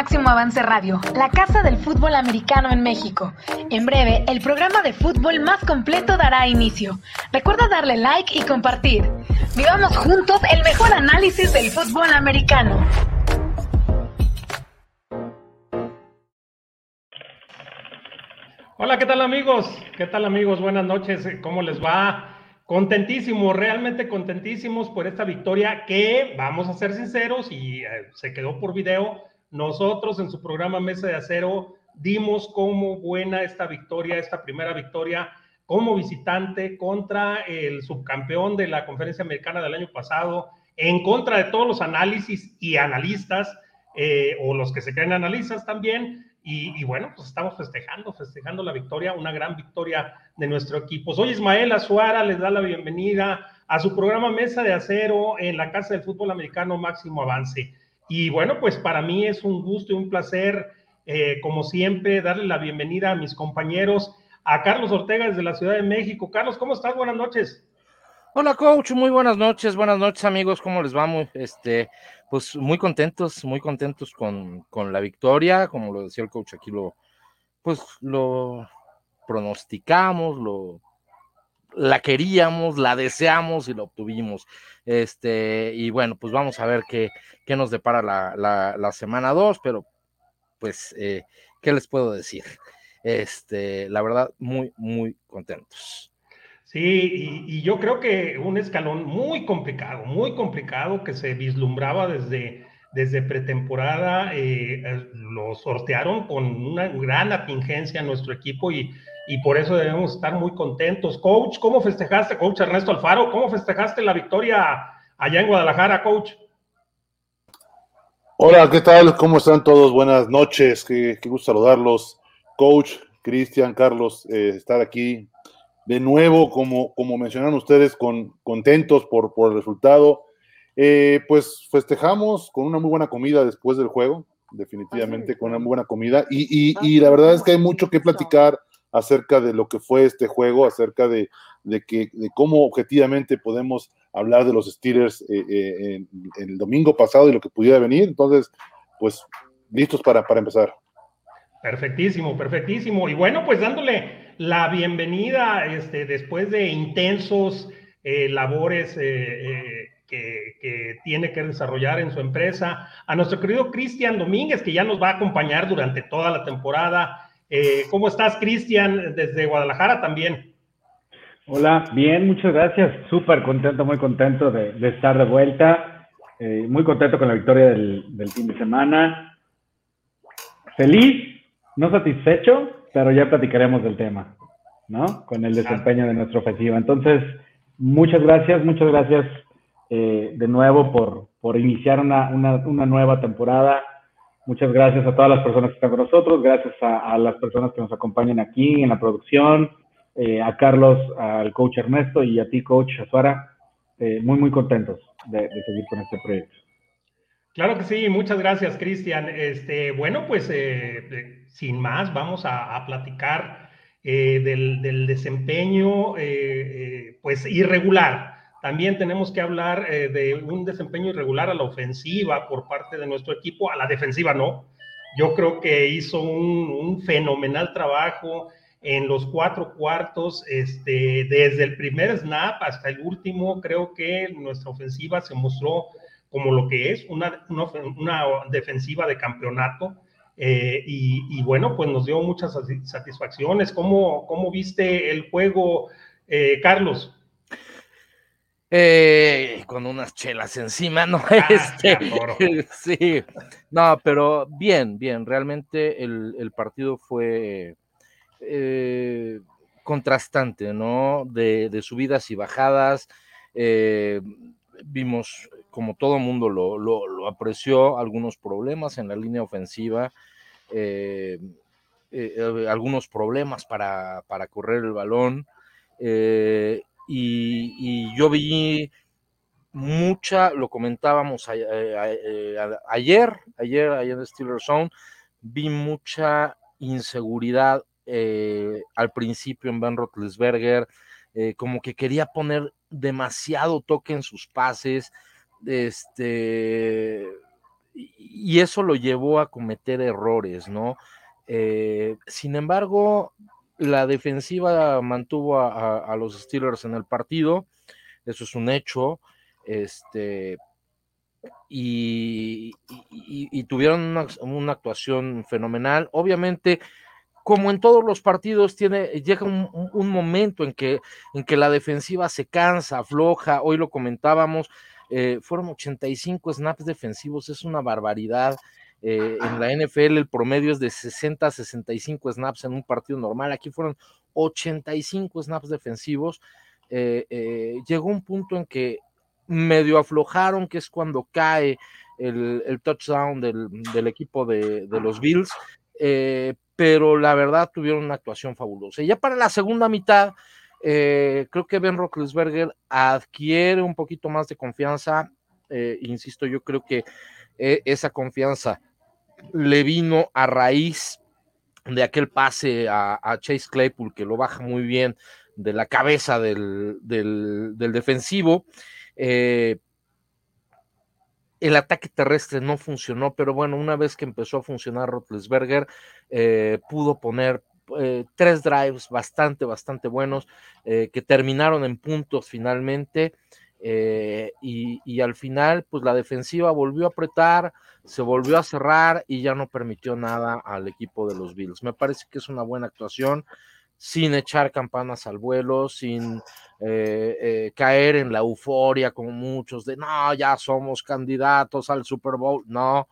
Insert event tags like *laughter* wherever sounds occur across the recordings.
Máximo Avance Radio, la casa del fútbol americano en México. En breve, el programa de fútbol más completo dará inicio. Recuerda darle like y compartir. Vivamos juntos el mejor análisis del fútbol americano. Hola, ¿qué tal amigos? ¿Qué tal amigos? Buenas noches, ¿cómo les va? Contentísimos, realmente contentísimos por esta victoria que, vamos a ser sinceros, y eh, se quedó por video, nosotros en su programa Mesa de Acero dimos como buena esta victoria, esta primera victoria como visitante contra el subcampeón de la conferencia americana del año pasado, en contra de todos los análisis y analistas, eh, o los que se creen analistas también, y, bueno, pues estamos festejando, festejando la victoria, una gran victoria de nuestro equipo. Soy Ismael Azuara, les da la bienvenida a su programa Mesa de Acero en la Casa del Fútbol Americano Máximo Avance. Y bueno, pues para mí es un gusto y un placer, eh, como siempre, darle la bienvenida a mis compañeros, a Carlos Ortega desde la Ciudad de México. Carlos, ¿cómo estás? Buenas noches. Hola, coach. Muy buenas noches. Buenas noches, amigos. ¿Cómo les va? este, pues muy contentos, muy contentos con, la victoria. Como lo decía el coach, aquí lo, pues lo pronosticamos, lo la queríamos, la deseamos y la obtuvimos. Este, y bueno, pues vamos a ver qué, qué nos depara la, la, semana 2, pero pues, eh, ¿qué les puedo decir? Este, la verdad, muy, muy contentos. Sí, y, yo creo que un escalón muy complicado, muy complicado que se vislumbraba desde, desde pretemporada, eh, eh, lo sortearon con una gran atingencia en nuestro equipo y, y por eso debemos estar muy contentos. Coach, ¿cómo festejaste, coach Ernesto Alfaro? ¿Cómo festejaste la victoria allá en Guadalajara, coach? Hola, ¿qué tal? ¿Cómo están todos? Buenas noches, qué, gusto saludarlos. Coach, Cristian, Carlos, eh, estar aquí de nuevo, como, como mencionaron ustedes, con, contentos por, por el resultado. Eh, pues festejamos con una muy buena comida después del juego, definitivamente con una muy buena comida. Y, y, la verdad es que hay mucho que platicar acerca de lo que fue este juego, acerca de, de, que, de cómo objetivamente podemos hablar de los Steelers eh, eh, el domingo pasado y lo que pudiera venir. Entonces, pues listos para, para empezar. Perfectísimo, perfectísimo. Y bueno, pues dándole la bienvenida este, después de intensos eh, labores eh, que, tiene que desarrollar en su empresa, a nuestro querido Cristian Domínguez, que ya nos va a acompañar durante toda la temporada. ¿Cómo estás, Cristian, desde Guadalajara también? Hola, bien, muchas gracias. Súper contento, muy contento de, estar de vuelta. muy contento con la victoria del, del fin de semana. Feliz, no satisfecho, pero ya platicaremos del tema, ¿no? Con el desempeño de nuestra ofensiva. Entonces, muchas gracias, muchas gracias eh, de nuevo por, por iniciar una, una, una, nueva temporada. Muchas gracias a todas las personas que están con nosotros, gracias a, las personas que nos acompañan aquí en la producción, eh, a Carlos, al coach Ernesto y a ti, coach Azuara. Eh, muy, muy contentos de, seguir con este proyecto. Claro que sí, muchas gracias, Cristian. Este, bueno, pues eh, sin más, vamos a, platicar eh, del, desempeño, eh, pues irregular. También tenemos que hablar de un desempeño irregular a la ofensiva por parte de nuestro equipo, a la defensiva no. Yo creo que hizo un, fenomenal trabajo en los cuatro cuartos, este, desde el primer snap hasta el último, creo que nuestra ofensiva se mostró como lo que es una, defensiva de campeonato. Eh, y, bueno, pues nos dio muchas satisfacciones. ¿Cómo, cómo viste el juego, eh, Carlos? Eh, con unas chelas encima, ¿no? *laughs* Ah, este, *laughs* sí, no, pero bien, bien, realmente el, partido fue contrastante, ¿no? De, de, subidas y bajadas. vimos como todo mundo lo, apreció, algunos problemas en la línea ofensiva, eh, eh, eh, algunos problemas para, correr el balón. Y, yo vi mucha, lo comentábamos ayer, ayer, ayer en Steelers Zone, vi mucha inseguridad al principio en Ben Roethlisberger, como que quería poner demasiado toque en sus pases, este, y eso lo llevó a cometer errores, ¿no? Eh, sin embargo, la defensiva mantuvo a, los Steelers en el partido, eso es un hecho, este, y, tuvieron una, actuación fenomenal. Obviamente, como en todos los partidos, tiene, llega un, momento en que, en que la defensiva se cansa, afloja, hoy lo comentábamos, eh, fueron 85 snaps defensivos, es una barbaridad. Eh, en la NFL el promedio es de 60 a 65 snaps en un partido normal. Aquí fueron 85 snaps defensivos. Eh, eh, llegó un punto en que medio aflojaron, que es cuando cae el, touchdown del, equipo de, los Bills, pero la verdad tuvieron una actuación fabulosa. Y ya para la segunda mitad, creo que Ben Roethlisberger adquiere un poquito más de confianza. insisto, yo creo que esa confianza le vino a raíz de aquel pase a, Chase Claypool que lo baja muy bien de la cabeza del, defensivo. Eh, el ataque terrestre no funcionó, pero bueno, una vez que empezó a funcionar Rotlesberger, eh, pudo poner eh, tres drives bastante, bastante buenos que terminaron en puntos finalmente. Eh, y, al final, pues la defensiva volvió a apretar, se volvió a cerrar y ya no permitió nada al equipo de los Bills. Me parece que es una buena actuación, sin echar campanas al vuelo, sin eh, eh, caer en la euforia como muchos de, no, ya somos candidatos al Super Bowl. No,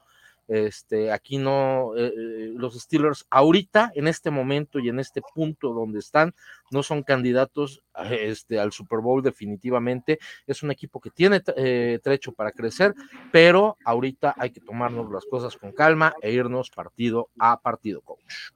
este, aquí no, eh, eh, los Steelers ahorita, en este momento y en este punto donde están, no son candidatos este, al Super Bowl definitivamente. Es un equipo que tiene eh, trecho para crecer, pero ahorita hay que tomarnos las cosas con calma e irnos partido a partido, coach.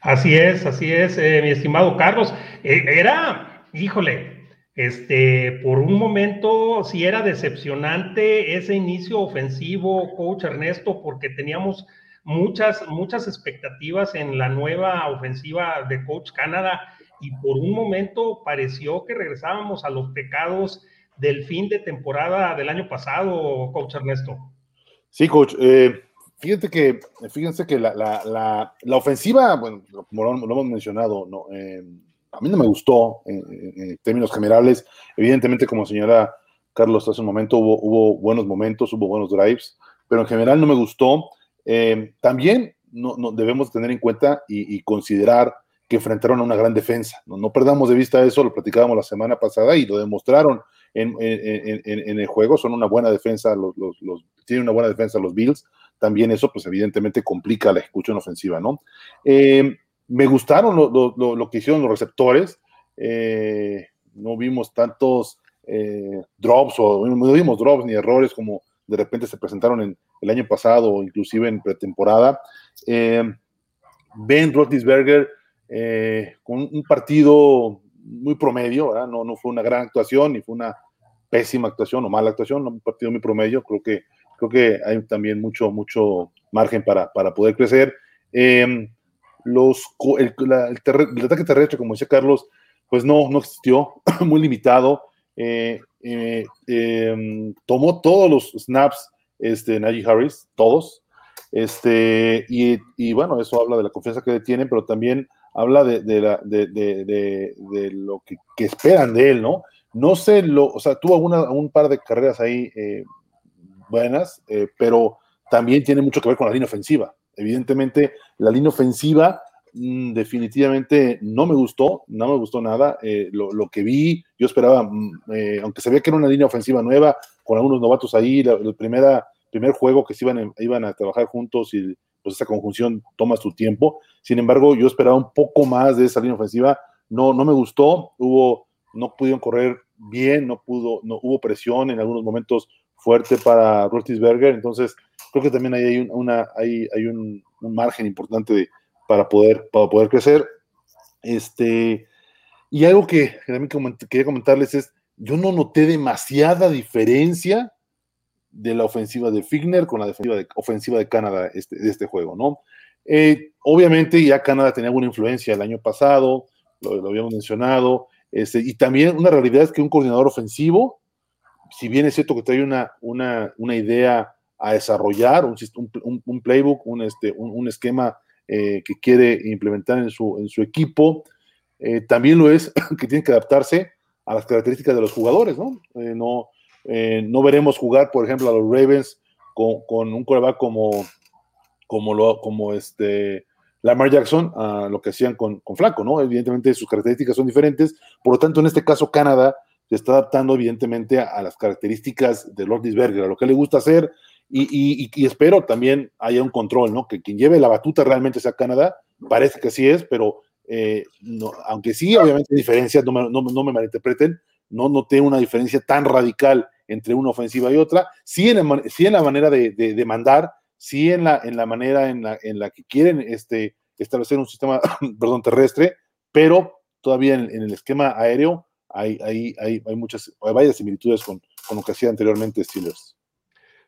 Así es, así es, mi estimado Carlos. era, híjole, este, por un momento sí era decepcionante ese inicio ofensivo, coach Ernesto, porque teníamos muchas, muchas expectativas en la nueva ofensiva de coach Canadá y por un momento pareció que regresábamos a los pecados del fin de temporada del año pasado, coach Ernesto. Sí, coach. Eh, fíjate que, fíjense que la, la, la, ofensiva, bueno, como lo, hemos mencionado, ¿no? Eh, a mí no me gustó en, términos generales. Evidentemente, como señora Carlos hace un momento, hubo, buenos momentos, hubo buenos drives, pero en general no me gustó. Eh, también no, debemos tener en cuenta y, considerar que enfrentaron a una gran defensa. No, perdamos de vista eso, lo platicábamos la semana pasada y lo demostraron en, el juego. Son una buena defensa, los, tienen una buena defensa los Bills. También eso, pues evidentemente complica la ejecución ofensiva, ¿no? Eh, me gustaron lo, que hicieron los receptores. Eh, no vimos tantos eh, drops o no vimos drops ni errores como de repente se presentaron en el año pasado o inclusive en pretemporada. Eh, ben Roethlisberger con un partido muy promedio, No, fue una gran actuación ni fue una pésima actuación o mala actuación, un partido muy promedio. Creo que, creo que hay también mucho, mucho margen para, para poder crecer los, el, ataque terrestre, como decía Carlos, pues no, no existió, *clears throat* muy limitado. Eh, eh, em, tomó todos los snaps este, Najee Harris, todos. Este, y, bueno, eso habla de la confianza que tienen, pero también habla de, lo que, esperan de él, ¿no? No sé, lo, o sea, tuvo un par de carreras ahí eh, buenas, pero también tiene mucho que ver con la línea ofensiva. Evidentemente, la línea ofensiva mm, definitivamente no me gustó, no me gustó nada. Eh, lo, que vi, yo esperaba, mm, eh, aunque se veía que era una línea ofensiva nueva, con algunos novatos ahí, el primera, primer juego que se iban, iban a trabajar juntos y pues esa conjunción toma su tiempo. Sin embargo, yo esperaba un poco más de esa línea ofensiva. No, no me gustó, hubo, no pudieron correr bien, no pudo, no hubo presión en algunos momentos fuerte para Roethlisberger, entonces creo que también ahí hay, un, una, hay, hay un, margen importante para, poder, para poder crecer. Este, y algo que también quería comentarles es, yo no noté demasiada diferencia de la ofensiva de Figner con la defensiva de, ofensiva de Canadá este, de este juego, ¿no? Eh, obviamente ya Canadá tenía alguna influencia el año pasado, lo, lo habíamos mencionado, este, y también una realidad es que un coordinador ofensivo, si bien es cierto que trae una, una, una idea a desarrollar un, un, playbook, un, este, un, esquema eh, que quiere implementar en su, en su equipo. Eh, también lo es *clears throat* que tiene que adaptarse a las características de los jugadores, ¿no? Eh, no, no veremos jugar, por ejemplo, a los Ravens con, un coreback como, como, lo, como este Lamar Jackson, a lo que hacían con, con Flaco, ¿no? Evidentemente sus características son diferentes, por lo tanto, en este caso, Canadá se está adaptando evidentemente a, las características de Lord Disberger, a lo que le gusta hacer, y, y, espero también haya un control, ¿no? Que quien lleve la batuta realmente sea Canadá, parece que sí es, pero eh, no, aunque sí, obviamente hay diferencias, no me, no, no me malinterpreten, no noté una diferencia tan radical entre una ofensiva y otra, sí en, la, sí en la manera de, de, mandar, sí en la, en la manera en la, en la que quieren este, establecer un sistema *clears throat* perdón, terrestre, pero todavía en el esquema aéreo hay, hay, hay, hay, muchas, hay varias similitudes con, lo que hacía anteriormente Steelers.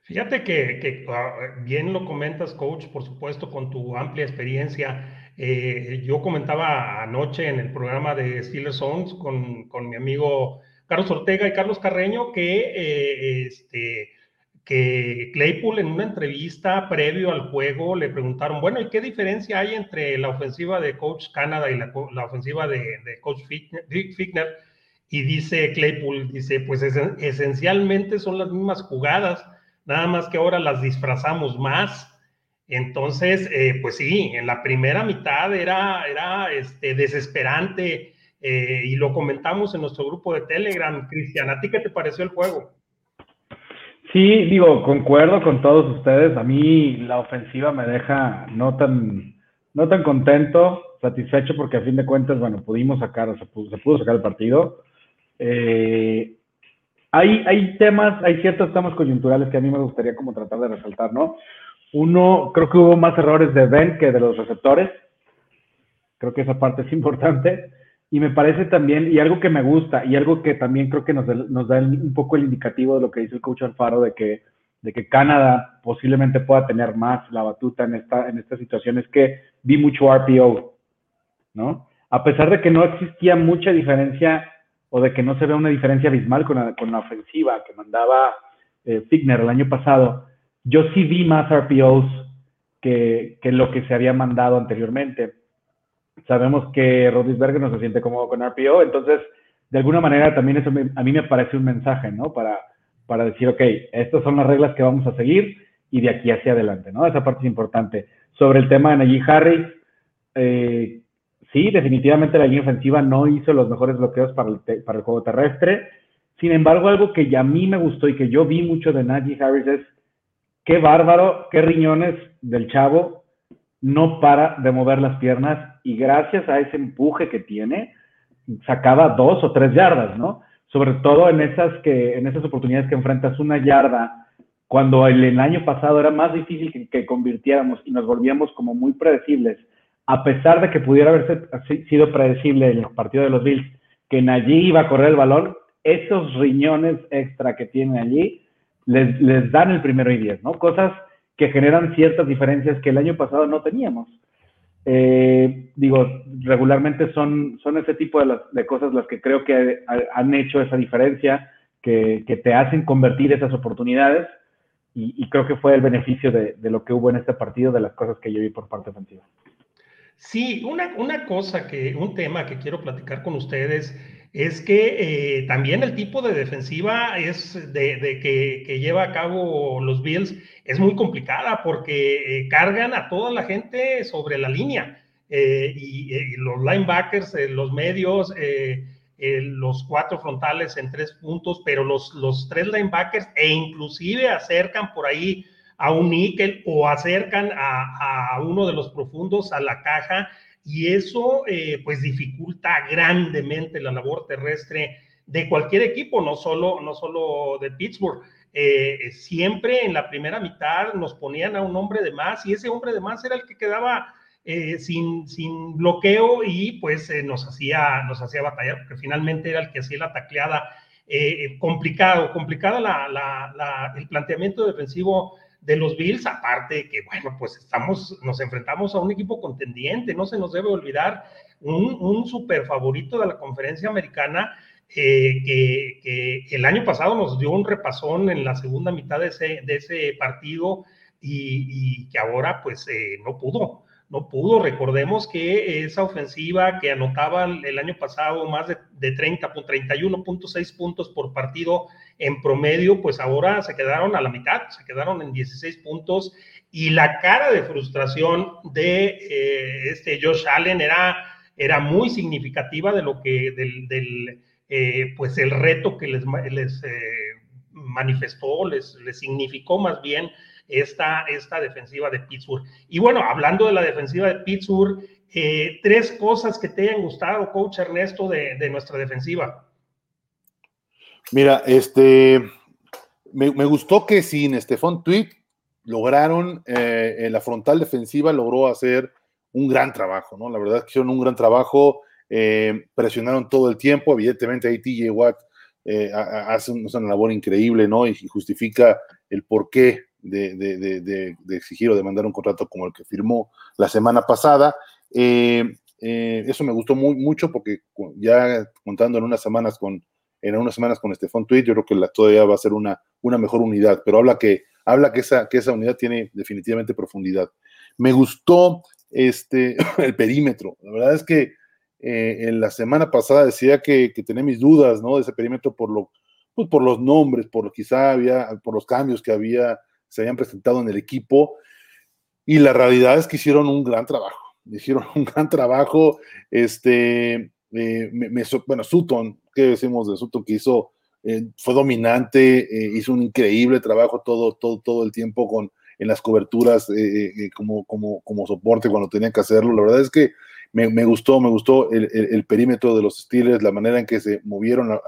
Fíjate que, ah, bien lo comentas, coach, por supuesto, con tu amplia experiencia. Eh, yo comentaba anoche en el programa de Steelers Songs con, con mi amigo Carlos Ortega y Carlos Carreño que, eh, este, que Claypool en una entrevista previo al juego le preguntaron, bueno, ¿y qué diferencia hay entre la ofensiva de Coach Canada y la, ofensiva de, Coach Fickner? Y dice Claypool, dice, pues esencialmente son las mismas jugadas nada más que ahora las disfrazamos más. Entonces, eh, pues sí, en la primera mitad era, era este, desesperante eh, y lo comentamos en nuestro grupo de Telegram. Cristian, ¿a ti qué te pareció el juego? Sí, digo, concuerdo con todos ustedes. A mí la ofensiva me deja no tan, no tan contento, satisfecho, porque a fin de cuentas, bueno, pudimos sacar, se pudo, se pudo sacar el partido. Eh, hay, hay temas, hay ciertos temas coyunturales que a mí me gustaría como tratar de resaltar, ¿no? Uno, creo que hubo más errores de Ben que de los receptores. Creo que esa parte es importante. Y me parece también, y algo que me gusta, y algo que también creo que nos, nos da un poco el indicativo de lo que dice el coach Alfaro, de que, de que Canadá posiblemente pueda tener más la batuta en esta, en esta situación, es que vi mucho RPO, ¿no? A pesar de que no existía mucha diferencia o de que no se vea una diferencia abismal con la, con la ofensiva que mandaba eh, Figner el año pasado, yo sí vi más RPOs que, que, lo que se había mandado anteriormente. Sabemos que Rodisberger no se siente cómodo con RPO, entonces de alguna manera también eso a mí me parece un mensaje, ¿no? Para, para decir, ok, estas son las reglas que vamos a seguir y de aquí hacia adelante, ¿no? Esa parte es importante. Sobre el tema de Najee Harris, eh, sí, definitivamente la línea ofensiva no hizo los mejores bloqueos para el, para el juego terrestre. Sin embargo, algo que ya a mí me gustó y que yo vi mucho de Najee Harris es qué bárbaro, qué riñones del chavo, no para de mover las piernas y gracias a ese empuje que tiene, sacaba dos o tres yardas, ¿no? Sobre todo en esas, que, en esas oportunidades que enfrentas una yarda, cuando el, año pasado era más difícil que, que convirtiéramos y nos volvíamos como muy predecibles a pesar de que pudiera haber sido predecible en el partido de los Bills que allí iba a correr el balón, esos riñones extra que tienen allí les, dan el primero y diez, ¿no? Cosas que generan ciertas diferencias que el año pasado no teníamos. Eh, digo, regularmente son, son ese tipo de, cosas las que creo que han hecho esa diferencia, que, te hacen convertir esas oportunidades y, creo que fue el beneficio de, de, lo que hubo en este partido, de las cosas que yo vi por parte ofensiva. Sí, una, una cosa que, un tema que quiero platicar con ustedes es que eh, también el tipo de defensiva es de, que, lleva a cabo los Bills es muy complicada porque eh, cargan a toda la gente sobre la línea eh, y, los linebackers, los medios, los cuatro frontales en tres puntos, pero los, los tres linebackers e inclusive acercan por ahí a un níquel o acercan a, uno de los profundos a la caja y eso eh, pues dificulta grandemente la labor terrestre de cualquier equipo, no solo, no solo de Pittsburgh. Eh, siempre en la primera mitad nos ponían a un hombre de más y ese hombre de más era el que quedaba eh, sin, sin, bloqueo y pues nos, hacía, nos hacía batallar porque finalmente era el que hacía la tacleada. complicado, complicado el planteamiento defensivo de los Bills, aparte que, bueno, pues estamos, nos enfrentamos a un equipo contendiente, no se nos debe olvidar, un, un super favorito de la conferencia americana eh, que, el año pasado nos dio un repasón en la segunda mitad de ese, de ese partido y, que ahora pues eh, no pudo, no pudo. Recordemos que esa ofensiva que anotaba el año pasado más de, de 30, 31.6 puntos por partido en promedio, pues ahora se quedaron a la mitad, se quedaron en 16 puntos y la cara de frustración de eh, este Josh Allen era, era muy significativa de lo que, del, eh, pues el reto que les, les eh, manifestó, les, les significó más bien esta, esta defensiva de Pittsburgh. Y bueno, hablando de la defensiva de Pittsburgh, tres cosas que te hayan gustado, coach Ernesto, de, de nuestra defensiva. Mira, este, me, gustó que sin Stefan Tweet lograron, eh, en la frontal defensiva logró hacer un gran trabajo, ¿no? La verdad es que hicieron un gran trabajo, eh, presionaron todo el tiempo, evidentemente ahí TJ Watt eh, hace una labor increíble, ¿no? Y, justifica el porqué de, exigir o de mandar un contrato como el que firmó la semana pasada. eso me gustó muy, mucho porque ya contando en unas semanas con en unas semanas con Estefan Tweet, yo creo que todavía va a ser una, una mejor unidad, pero habla que habla que esa, que esa unidad tiene definitivamente profundidad. Me gustó este, *coughs* el perímetro. La verdad es que eh, en la semana pasada decía que, que, tenía mis dudas, ¿no? De ese perímetro por, lo, pues por los nombres, por quizá había, por los cambios que había, se habían presentado en el equipo. Y la realidad es que hicieron un gran trabajo. *laughs* Hicieron un gran trabajo. Este, eh, bueno, Sutton, ¿qué decimos de Sutton? Que hizo eh, fue dominante, eh, hizo un increíble trabajo todo, todo, todo el tiempo con, en las coberturas como, como, como soporte cuando tenía que hacerlo. La verdad es que me, gustó, me gustó el, el, perímetro de los Steelers, la manera en que se movieron.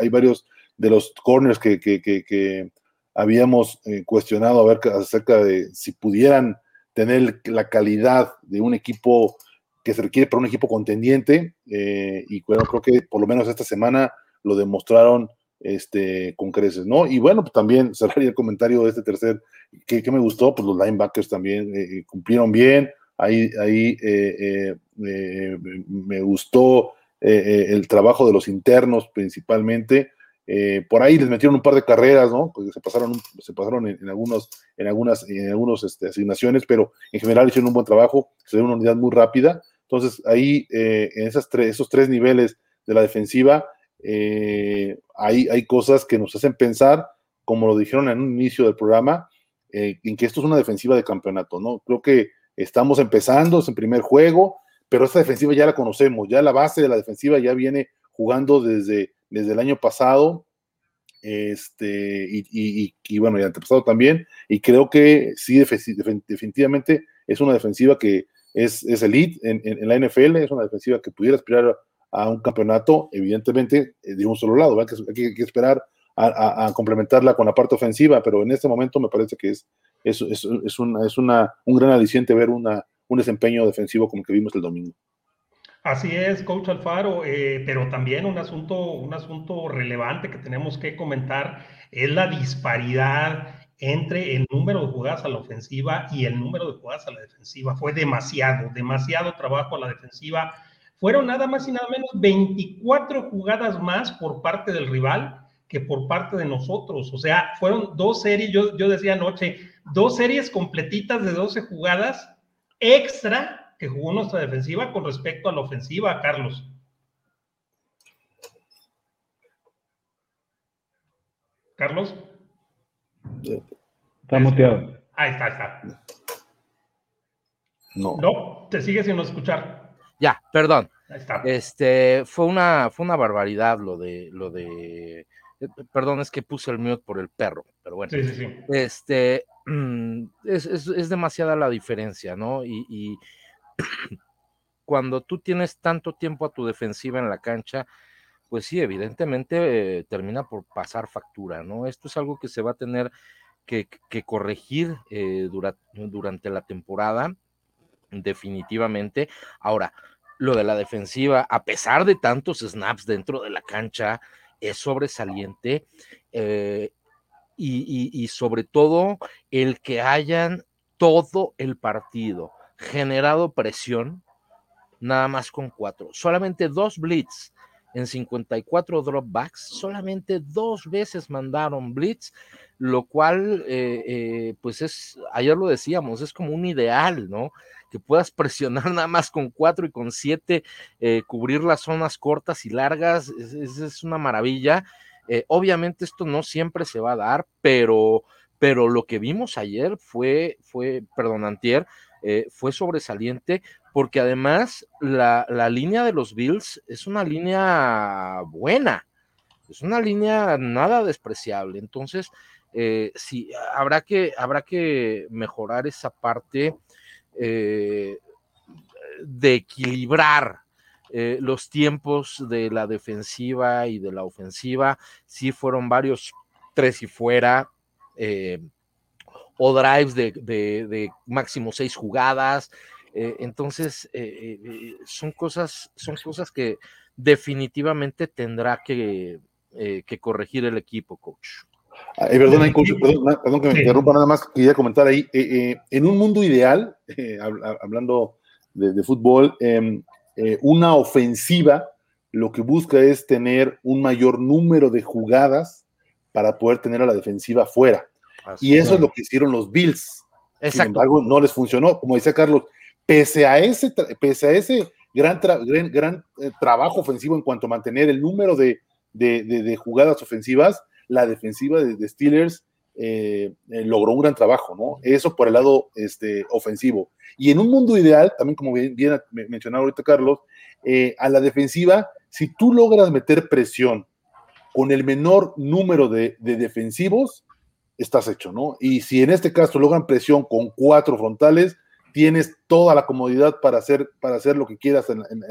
Hay varios de los corners que, que habíamos cuestionado a ver acerca de si pudieran tener la calidad de un equipo que se requiere para un equipo contendiente. y bueno, creo que por lo menos esta semana lo demostraron este, con creces, ¿no? Y bueno, pues también *laughs* cerraría el comentario de este tercer, que, me gustó, pues los linebackers también eh, eh, cumplieron bien, ahí, ahí eh, me gustó el trabajo de los internos principalmente, por ahí les metieron un par de carreras, ¿no? Porque se pasaron, se pasaron en, algunos, en algunas, en algunos este, asignaciones, pero en general hicieron un buen trabajo, se dio una unidad muy rápida, entonces ahí en esas tres, esos tres niveles de la defensiva, eh, hay, hay cosas que nos hacen pensar, como lo dijeron en un inicio del programa, eh, en que esto es una defensiva de campeonato, ¿no? Creo que estamos empezando, es en primer juego, pero esta defensiva ya la conocemos, ya la base de la defensiva ya viene jugando desde, desde el año pasado, este, y, y, y bueno, y antepasado también, y creo que sí, definitivamente es una defensiva que es, es elite en, en, la NFL, es una defensiva que pudiera aspirar a un campeonato, evidentemente, eh, de un solo lado. Hay que, esperar a, complementarla con la parte ofensiva, pero en este momento me parece que es, es, es, una, es una, un gran aliciente ver una, un desempeño defensivo como que vimos el domingo. Así es, coach Alfaro, eh, pero también un asunto, un asunto relevante que tenemos que comentar es la disparidad entre el número de jugadas a la ofensiva y el número de jugadas a la defensiva. Fue demasiado, demasiado trabajo a la defensiva fueron nada más y nada menos 24 jugadas más por parte del rival que por parte de nosotros. O sea, fueron dos series, yo, yo decía anoche, dos series completitas de 12 jugadas extra que jugó nuestra defensiva con respecto a la ofensiva, Carlos. Carlos. Está muteado. Ahí está, ahí está. No. No, te sigue sin escuchar. Ya, perdón. Este fue una, fue una barbaridad lo de, lo de. Perdón, es que puse el mute por el perro, pero bueno. Sí, sí, sí. Este *clears throat* es, es, es demasiada la diferencia, ¿no? Y, y *coughs* cuando tú tienes tanto tiempo a tu defensiva en la cancha, pues sí, evidentemente eh, termina por pasar factura, ¿no? Esto es algo que se va a tener que, corregir eh, dura, durante la temporada definitivamente. Ahora, lo de la defensiva, a pesar de tantos snaps dentro de la cancha, es sobresaliente. Eh, y, sobre todo el que hayan todo el partido generado presión, nada más con cuatro. Solamente dos blitz en 54 dropbacks, solamente dos veces mandaron blitz, lo cual, eh, eh, pues es, ayer lo decíamos, es como un ideal, ¿no? Que puedas presionar *laughs* nada más con cuatro y con siete, eh, cubrir las zonas cortas y largas, es, es una maravilla. obviamente esto no siempre se va a dar, pero, pero lo que vimos ayer fue, fue, perdón, antier, fue sobresaliente porque además la, la, línea de los Bills es una línea buena, es una línea nada despreciable. Entonces, eh, sí, habrá que, habrá que mejorar esa parte eh, de equilibrar eh, los tiempos de la defensiva y de la ofensiva. Sí fueron varios tres y fuera. O drives de, de máximo seis jugadas, eh, entonces, eh, eh, son, cosas, son cosas que definitivamente tendrá que, corregir el equipo, coach. perdón, perdón, que me interrumpa nada más, quería comentar ahí, en un mundo ideal, *laughs* hablando de, fútbol, em, una ofensiva lo que busca es tener un mayor número de jugadas para poder tener a la defensiva fuera. Y eso es lo que hicieron los Bills. Sin embargo, no les funcionó. Como decía Carlos, pese a ese, pese a ese gran, gran, eh, trabajo ofensivo en cuanto a mantener el número de, jugadas ofensivas, la defensiva de, Steelers eh, eh, logró un gran trabajo, ¿no? Eso por el lado este, ofensivo. Y en un mundo ideal, también como bien, bien mencionado ahorita Carlos, a la defensiva, si tú logras meter presión con el menor número de, defensivos, estás hecho, ¿no? Y si en este caso logran presión con cuatro frontales, tienes toda la comodidad para hacer, para hacer lo que quieras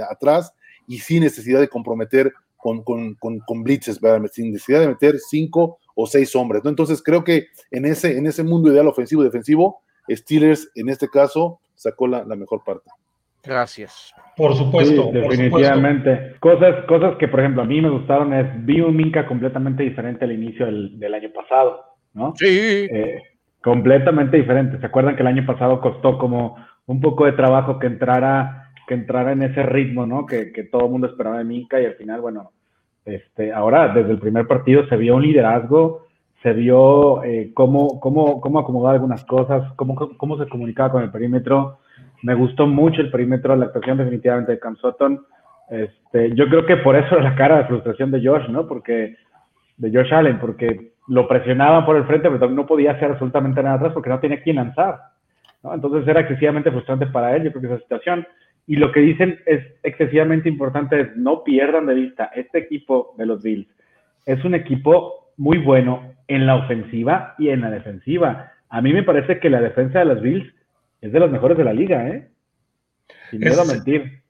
atrás y sin necesidad de comprometer con, con, con, blitzes, sin necesidad de meter cinco o seis hombres. ¿no? Entonces creo que en ese, en ese mundo ideal ofensivo y defensivo, Steelers en este caso sacó la, mejor parte. Gracias. Por supuesto. definitivamente. Cosas, cosas que, por ejemplo, a mí me gustaron es, vi un Minka completamente diferente al inicio del, del año pasado, ¿no? Sí. Eh, completamente diferente. ¿Se acuerdan que el año pasado costó como un poco de trabajo que entrara, que entrara en ese ritmo, ¿no? Que, que todo el mundo esperaba de Minka y al final, bueno, este, ahora desde el primer partido se vio un liderazgo, se vio eh, cómo, cómo, cómo acomodaba algunas cosas, cómo, cómo se comunicaba con el perímetro. Me gustó mucho el perímetro, la actuación definitivamente de Cam Sutton. Este, yo creo que por eso era *laughs* la cara de frustración de Josh, ¿no? Porque, de Josh Allen, porque lo presionaban por el frente, pero no podía hacer absolutamente nada atrás porque no tenía quien lanzar. Entonces era excesivamente frustrante para él, yo creo que esa situación. Y lo que dicen es excesivamente importante, es no pierdan de vista, este equipo de los Bills es un equipo muy bueno en la ofensiva y en la defensiva. A mí me parece que la defensa de los Bills es de las mejores de la liga, ¿eh? Sin miedo a mentir.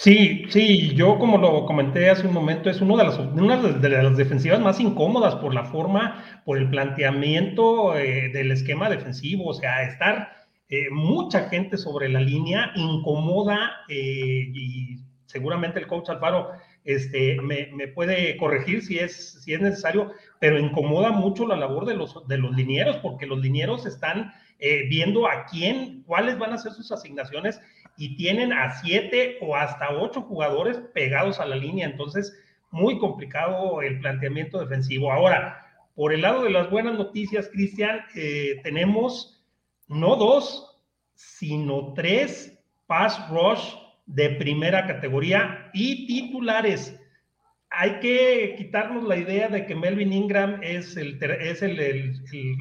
Sí, sí, yo como lo comenté hace un momento, es uno de las, una de las defensivas más incómodas por la forma, por el planteamiento eh, del esquema defensivo, o sea, estar eh, mucha gente sobre la línea incomoda eh, y seguramente el coach Alfaro este, me, me, puede corregir si es, si es necesario, pero incomoda mucho la labor de los, de los linieros porque los linieros están viendo a quién, cuáles van a ser sus asignaciones y tienen a siete o hasta ocho jugadores pegados a la línea. Entonces, muy complicado el planteamiento defensivo. Ahora, por el lado de las buenas noticias, Cristian, eh, tenemos no dos, sino tres pass rush de primera categoría y titulares. Hay que quitarnos la idea de que Melvin Ingram es, el, es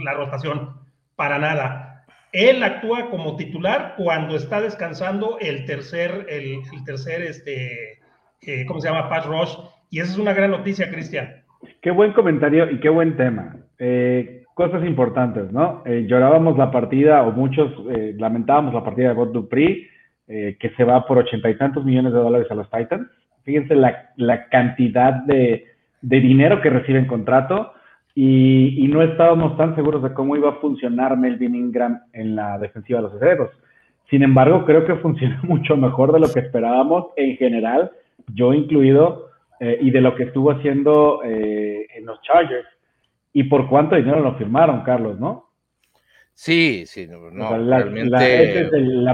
la rotación. Para nada él actúa como titular cuando está descansando el tercer, el, tercer, este, eh, ¿cómo se llama? Pass Rush. Y esa es una gran noticia, Cristian. Qué buen comentario y qué buen tema. Eh, cosas importantes, ¿no? Eh, llorábamos la partida, o muchos lamentábamos la partida de God Dupri, que se va por ochenta y tantos millones de dólares a los Titans. Fíjense la, la cantidad de, de dinero que recibe en contrato y, no estábamos tan seguros de cómo iba a funcionar Melvin Ingram en la defensiva de los acereros. Sin embargo, creo que funcionó *laughs* mucho mejor de lo que esperábamos en general, yo incluido, eh, y de lo que estuvo haciendo eh, en los Chargers. ¿Y por cuánto dinero lo firmaron, Carlos, no? Sí, sí, no, realmente. La,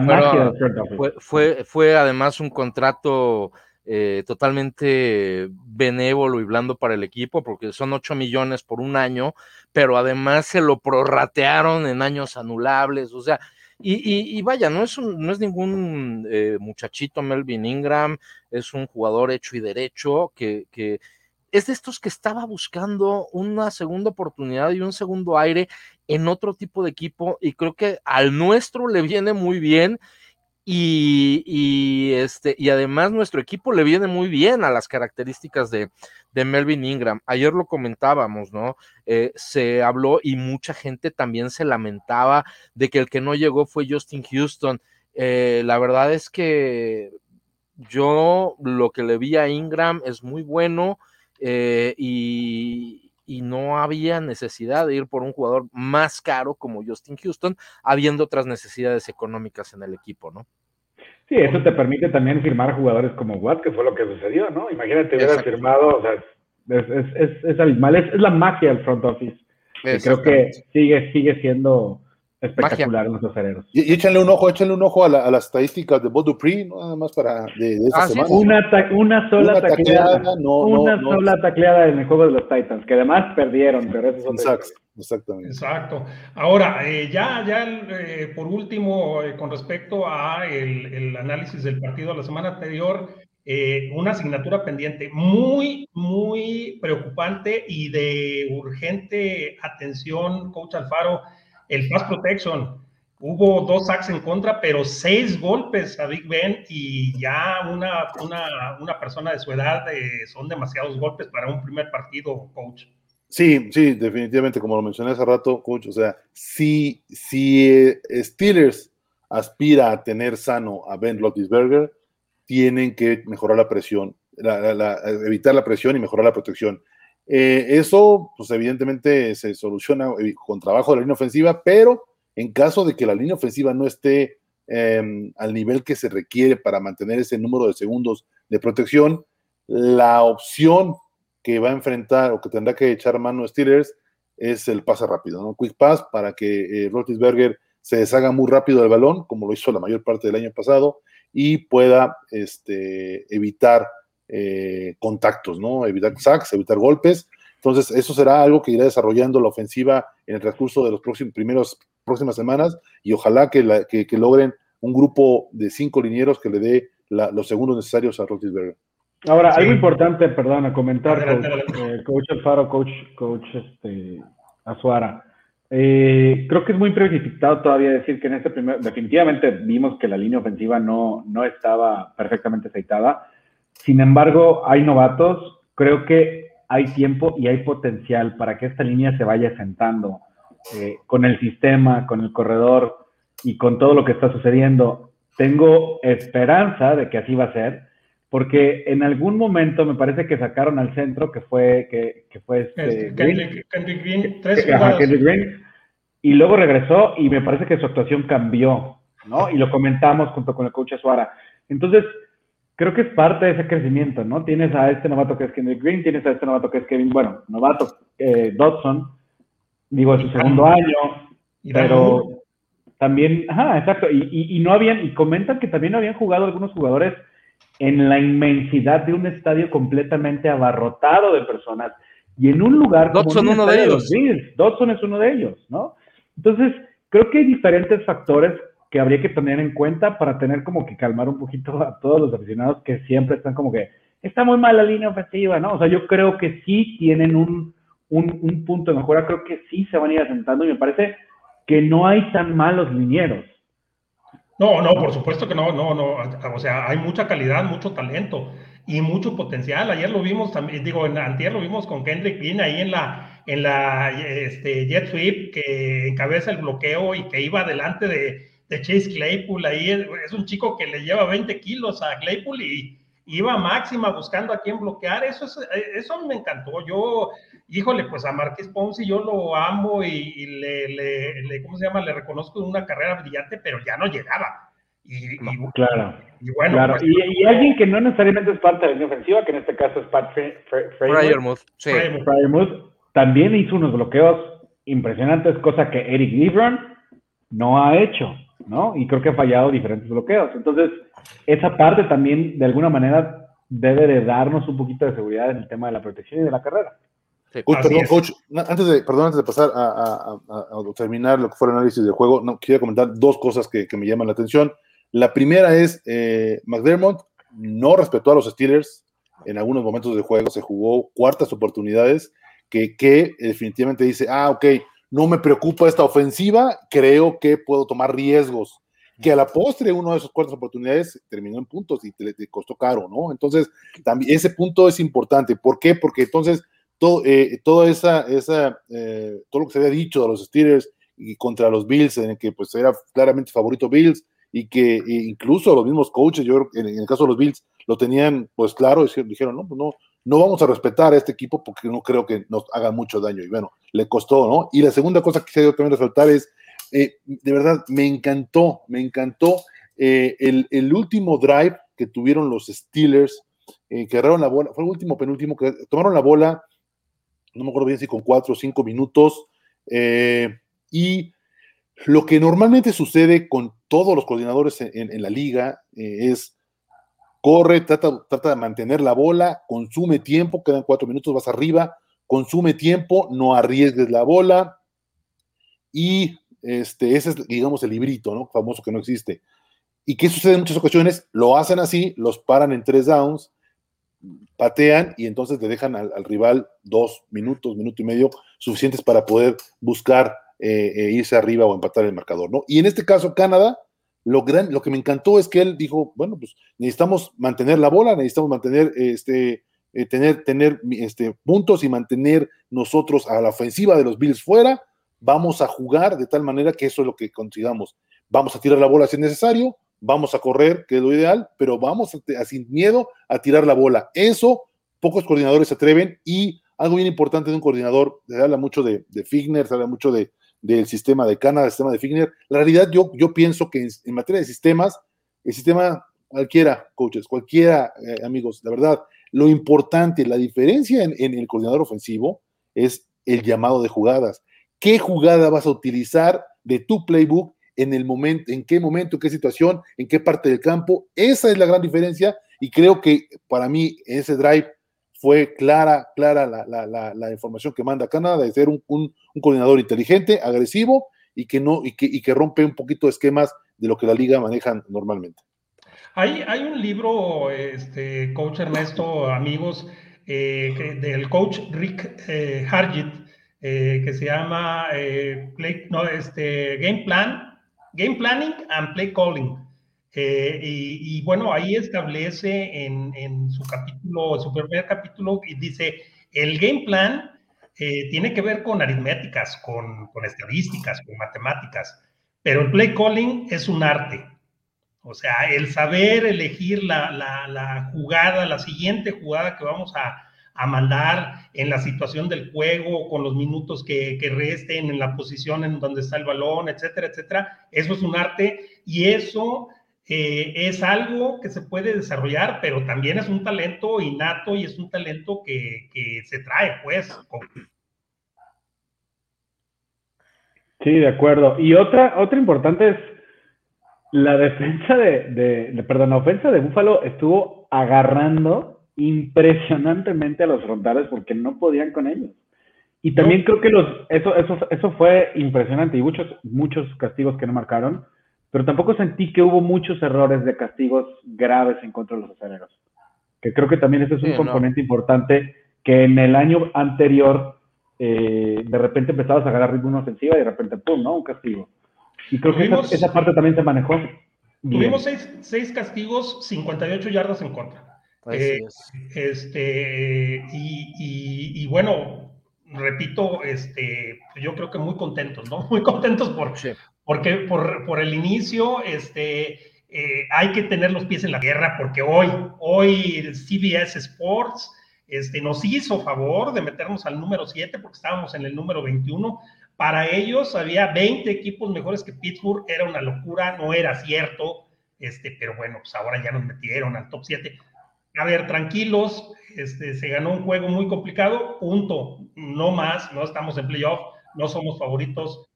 fue, fue, fue, además un contrato eh, totalmente benévolo y blando para el equipo, porque son 8 millones por un año, pero además se lo prorratearon en años anulables, o sea, y, vaya, no es, no es ningún eh, muchachito Melvin Ingram, es un jugador hecho y derecho que, que es de estos que estaba buscando una segunda oportunidad y un segundo aire en otro tipo de equipo y creo que al nuestro le viene muy bien y, este, y además nuestro equipo le viene muy bien a las características de, Melvin Ingram. Ayer lo comentábamos, ¿no? Eh, se habló y mucha gente también se lamentaba de que el que no llegó fue Justin Houston. Eh, la verdad es que yo lo que le vi a Ingram es muy bueno eh, y, y no había necesidad de ir por un jugador más caro como Justin Houston, habiendo otras necesidades económicas en el equipo, ¿no? Sí, eso te permite también firmar jugadores como Watt, que fue lo que sucedió, ¿no? Imagínate, hubiera firmado, o sea, es, es, es, es abismal, es, la magia del front office. creo que sigue, sigue siendo espectacular en los acereros. Y, y, échenle un ojo, échenle un ojo a, las estadísticas de Bob Dupree, ¿no? nada más para de, de esa ah, semana. Una, una sola tacleada, una sola tacleada en el juego de los Titans, que además perdieron, pero eso es Exacto. Exactamente. Exacto. Ahora, eh, ya, ya eh, por último, eh, con respecto a el, el, análisis del partido de la semana anterior, una asignatura pendiente muy, muy preocupante y de urgente atención, coach Alfaro el pass protection. Hubo dos sacks en contra, pero seis golpes a Big Ben y ya una, una, una persona de su edad eh, son demasiados golpes para un primer partido, coach. Sí, sí, definitivamente, como lo mencioné hace rato, coach, o sea, si, si eh, Steelers aspira a tener sano a Ben Roethlisberger, tienen que mejorar la presión, evitar la presión y mejorar la protección. Eh, eso, pues evidentemente se soluciona eh, con trabajo de la línea ofensiva, pero en caso de que la línea ofensiva no esté em, al nivel que se requiere para mantener ese número de segundos de protección, la opción que va a enfrentar o que tendrá que echar mano Steelers es el pase rápido, ¿no? Quick pass para que eh, Roethlisberger se deshaga muy rápido del balón, como lo hizo la mayor parte del año pasado, y pueda este, evitar eh, contactos, ¿no? Evitar sacks, evitar golpes. Entonces, eso será algo que irá desarrollando la ofensiva en el transcurso de los próximos, primeros, próximas semanas y ojalá que, logren un grupo de cinco linieros que le dé los segundos necesarios a Rotisberger. Ahora, algo importante, perdón, a comentar, coach, eh, Alfaro, coach, coach este, Azuara. Eh, creo que es muy precipitado todavía decir que en este primer, definitivamente vimos que la línea ofensiva no, no estaba perfectamente aceitada. Sin embargo, hay novatos, creo que hay tiempo y hay potencial para que esta línea se vaya sentando eh, con el sistema, con el corredor y con todo lo que está sucediendo. Tengo esperanza de que así va a ser, porque en algún momento me parece que sacaron al centro, que fue, que, que fue este, Kendrick, Green, tres Green, y luego regresó y me parece que su actuación cambió, ¿no? Y lo comentamos junto con el coach Suara. Entonces, creo que es parte de ese crecimiento, ¿no? Tienes a este novato que es Kendrick Green, tienes a este novato que es Kevin, bueno, novato eh, Dodson, digo, es su segundo año, pero también, ajá, exacto, y, no habían, y comentan que también habían jugado algunos jugadores en la inmensidad de un estadio completamente abarrotado de personas y en un lugar Dodson uno de ellos. Dodson es uno de ellos, ¿no? Entonces, creo que hay diferentes factores que habría que tener en cuenta para tener como que calmar un poquito a todos los aficionados que siempre están como que está muy mal la línea ofensiva, ¿no? O sea, yo creo que sí tienen un, un, punto de mejora, creo que sí se van a ir asentando y me parece que no hay tan malos linieros. No, no, por supuesto que no, no, no. O sea, hay mucha calidad, mucho talento y mucho potencial. Ayer lo vimos también, digo, en antier lo vimos con Kendrick Green ahí en la, en la este, jet sweep que encabeza el bloqueo y que iba adelante de, de Chase Claypool ahí. Es un chico que le lleva 20 kilos a Claypool y iba máxima buscando a quién bloquear. Eso, es, eso me encantó. Yo, híjole, pues a Marqués Ponce yo lo amo y, le, le, ¿cómo se llama? Le reconozco una carrera brillante, pero ya no llegaba. Y, claro. Y bueno, pues, y, alguien que no necesariamente es parte de la línea ofensiva, que en este caso es Pat Fryermuth, sí. también hizo unos bloqueos impresionantes, cosa que Eric Lebron no ha hecho. ¿No? Y creo que ha fallado diferentes bloqueos. Entonces, esa parte también, de alguna manera, debe de darnos un poquito de seguridad en el tema de la protección y de la carrera. Coach, perdón, coach, antes de, perdón, antes de pasar a, terminar lo que fue el análisis del juego, no, quería comentar dos cosas que, me llaman la atención. La primera es, eh, McDermott no respetó a los Steelers en algunos momentos del juego, se jugó cuartas oportunidades, que, que definitivamente dice, ah, ok, no me preocupa esta ofensiva, creo que puedo tomar riesgos. Que a la postre uno de esos cuartas oportunidades terminó en puntos y te, costó caro, ¿no? Entonces, también ese punto es importante. ¿Por qué? Porque entonces todo, eh, toda esa, esa eh, todo lo que se había dicho de los Steelers y contra los Bills, en el que pues era claramente favorito Bills y que e incluso los mismos coaches, yo en, en, el caso de los Bills, lo tenían pues claro, dijeron, no, pues no, no vamos a respetar a este equipo porque no creo que nos haga mucho daño. Y bueno, le costó, ¿no? Y la segunda cosa que quisiera también resaltar es, eh, de verdad, me encantó, me encantó eh, el, último drive que tuvieron los Steelers, eh, que agarraron la bola, fue el último, penúltimo, que tomaron la bola, no me acuerdo bien si con cuatro o cinco minutos, y lo que normalmente sucede con todos los coordinadores en la liga es corre, trata, trata de mantener la bola, consume tiempo, quedan cuatro minutos, vas arriba, consume tiempo, no arriesgues la bola. Y este, ese es, digamos, el librito, ¿no? Famoso que no existe. ¿Y qué sucede en muchas ocasiones? Lo hacen así, los paran en tres downs, patean y entonces le dejan al, rival dos minutos, minuto y medio suficientes para poder buscar eh, eh, irse arriba o empatar el marcador, ¿no? Y en este caso, Canadá lo, lo que me encantó es que él dijo, bueno, pues necesitamos mantener la bola, necesitamos mantener, este, eh, tener, tener este, puntos y mantener nosotros a la ofensiva de los Bills fuera. Vamos a jugar de tal manera que eso es lo que consigamos. Vamos a tirar la bola si es necesario, vamos a correr, que es lo ideal, pero vamos a, sin miedo a tirar la bola. Eso pocos coordinadores se atreven y algo bien importante de un coordinador, se habla mucho de, de Figner, se habla mucho de, del sistema de Canadá, del sistema de Figner. La realidad, yo, pienso que en, materia de sistemas, el sistema cualquiera, coaches, cualquiera, eh, amigos, la verdad, lo importante, la diferencia en, el coordinador ofensivo es el llamado de jugadas. ¿Qué jugada vas a utilizar de tu playbook en el momento, en qué momento, en qué situación, en qué parte del campo? Esa es la gran diferencia y creo que para mí ese drive fue clara, clara la, información que manda Canadá de ser un, coordinador inteligente, agresivo y que, no, y que, que rompe un poquito esquemas de lo que la liga maneja normalmente. Hay, hay un libro, este, coach Ernesto, amigos, eh, del coach Rick eh, Hargit, eh, que se llama Play, no, este, Game Plan, Game Planning and Play Calling. Eh, y, bueno, ahí establece en, su capítulo, su primer capítulo, y dice, el game plan eh, tiene que ver con aritméticas, con, estadísticas, con matemáticas, pero el play calling es un arte. O sea, el saber elegir la, jugada, la siguiente jugada que vamos a, mandar en la situación del juego, con los minutos que, que, resten, en la posición en donde está el balón, etcétera, etcétera. Eso es un arte y eso eh, es algo que se puede desarrollar, pero también es un talento innato y es un talento que, se trae, pues. Sí, de acuerdo. Y otra, otra importante es la defensa de, de, perdón, la ofensa de Búfalo estuvo agarrando impresionantemente a los frontales porque no podían con ellos. Y también creo que los, eso, eso, eso fue impresionante y muchos, muchos castigos que no marcaron pero tampoco sentí que hubo muchos errores de castigos graves en contra de los aceleros. Que creo que también ese es un componente importante que en el año anterior eh, de repente empezabas a agarrar ritmo una ofensiva y de repente, ¡pum!, ¿no? Un castigo. Y creo que esa, parte también se manejó. Tuvimos seis, castigos, 58 yardas en contra. Eh, este, y, bueno, repito, este, yo creo que muy contentos, ¿no? *laughs* Muy contentos por, porque por, por el inicio, este, eh, hay que tener los pies en la tierra, porque hoy, hoy CBS Sports este, nos hizo favor de meternos al número 7, porque estábamos en el número 21. Para ellos había 20 equipos mejores que Pittsburgh, era una locura, no era cierto, este, pero bueno, pues ahora ya nos metieron al top 7. A ver, tranquilos, este, se ganó un juego muy complicado, punto, no más, no estamos en playoff, no somos favoritos,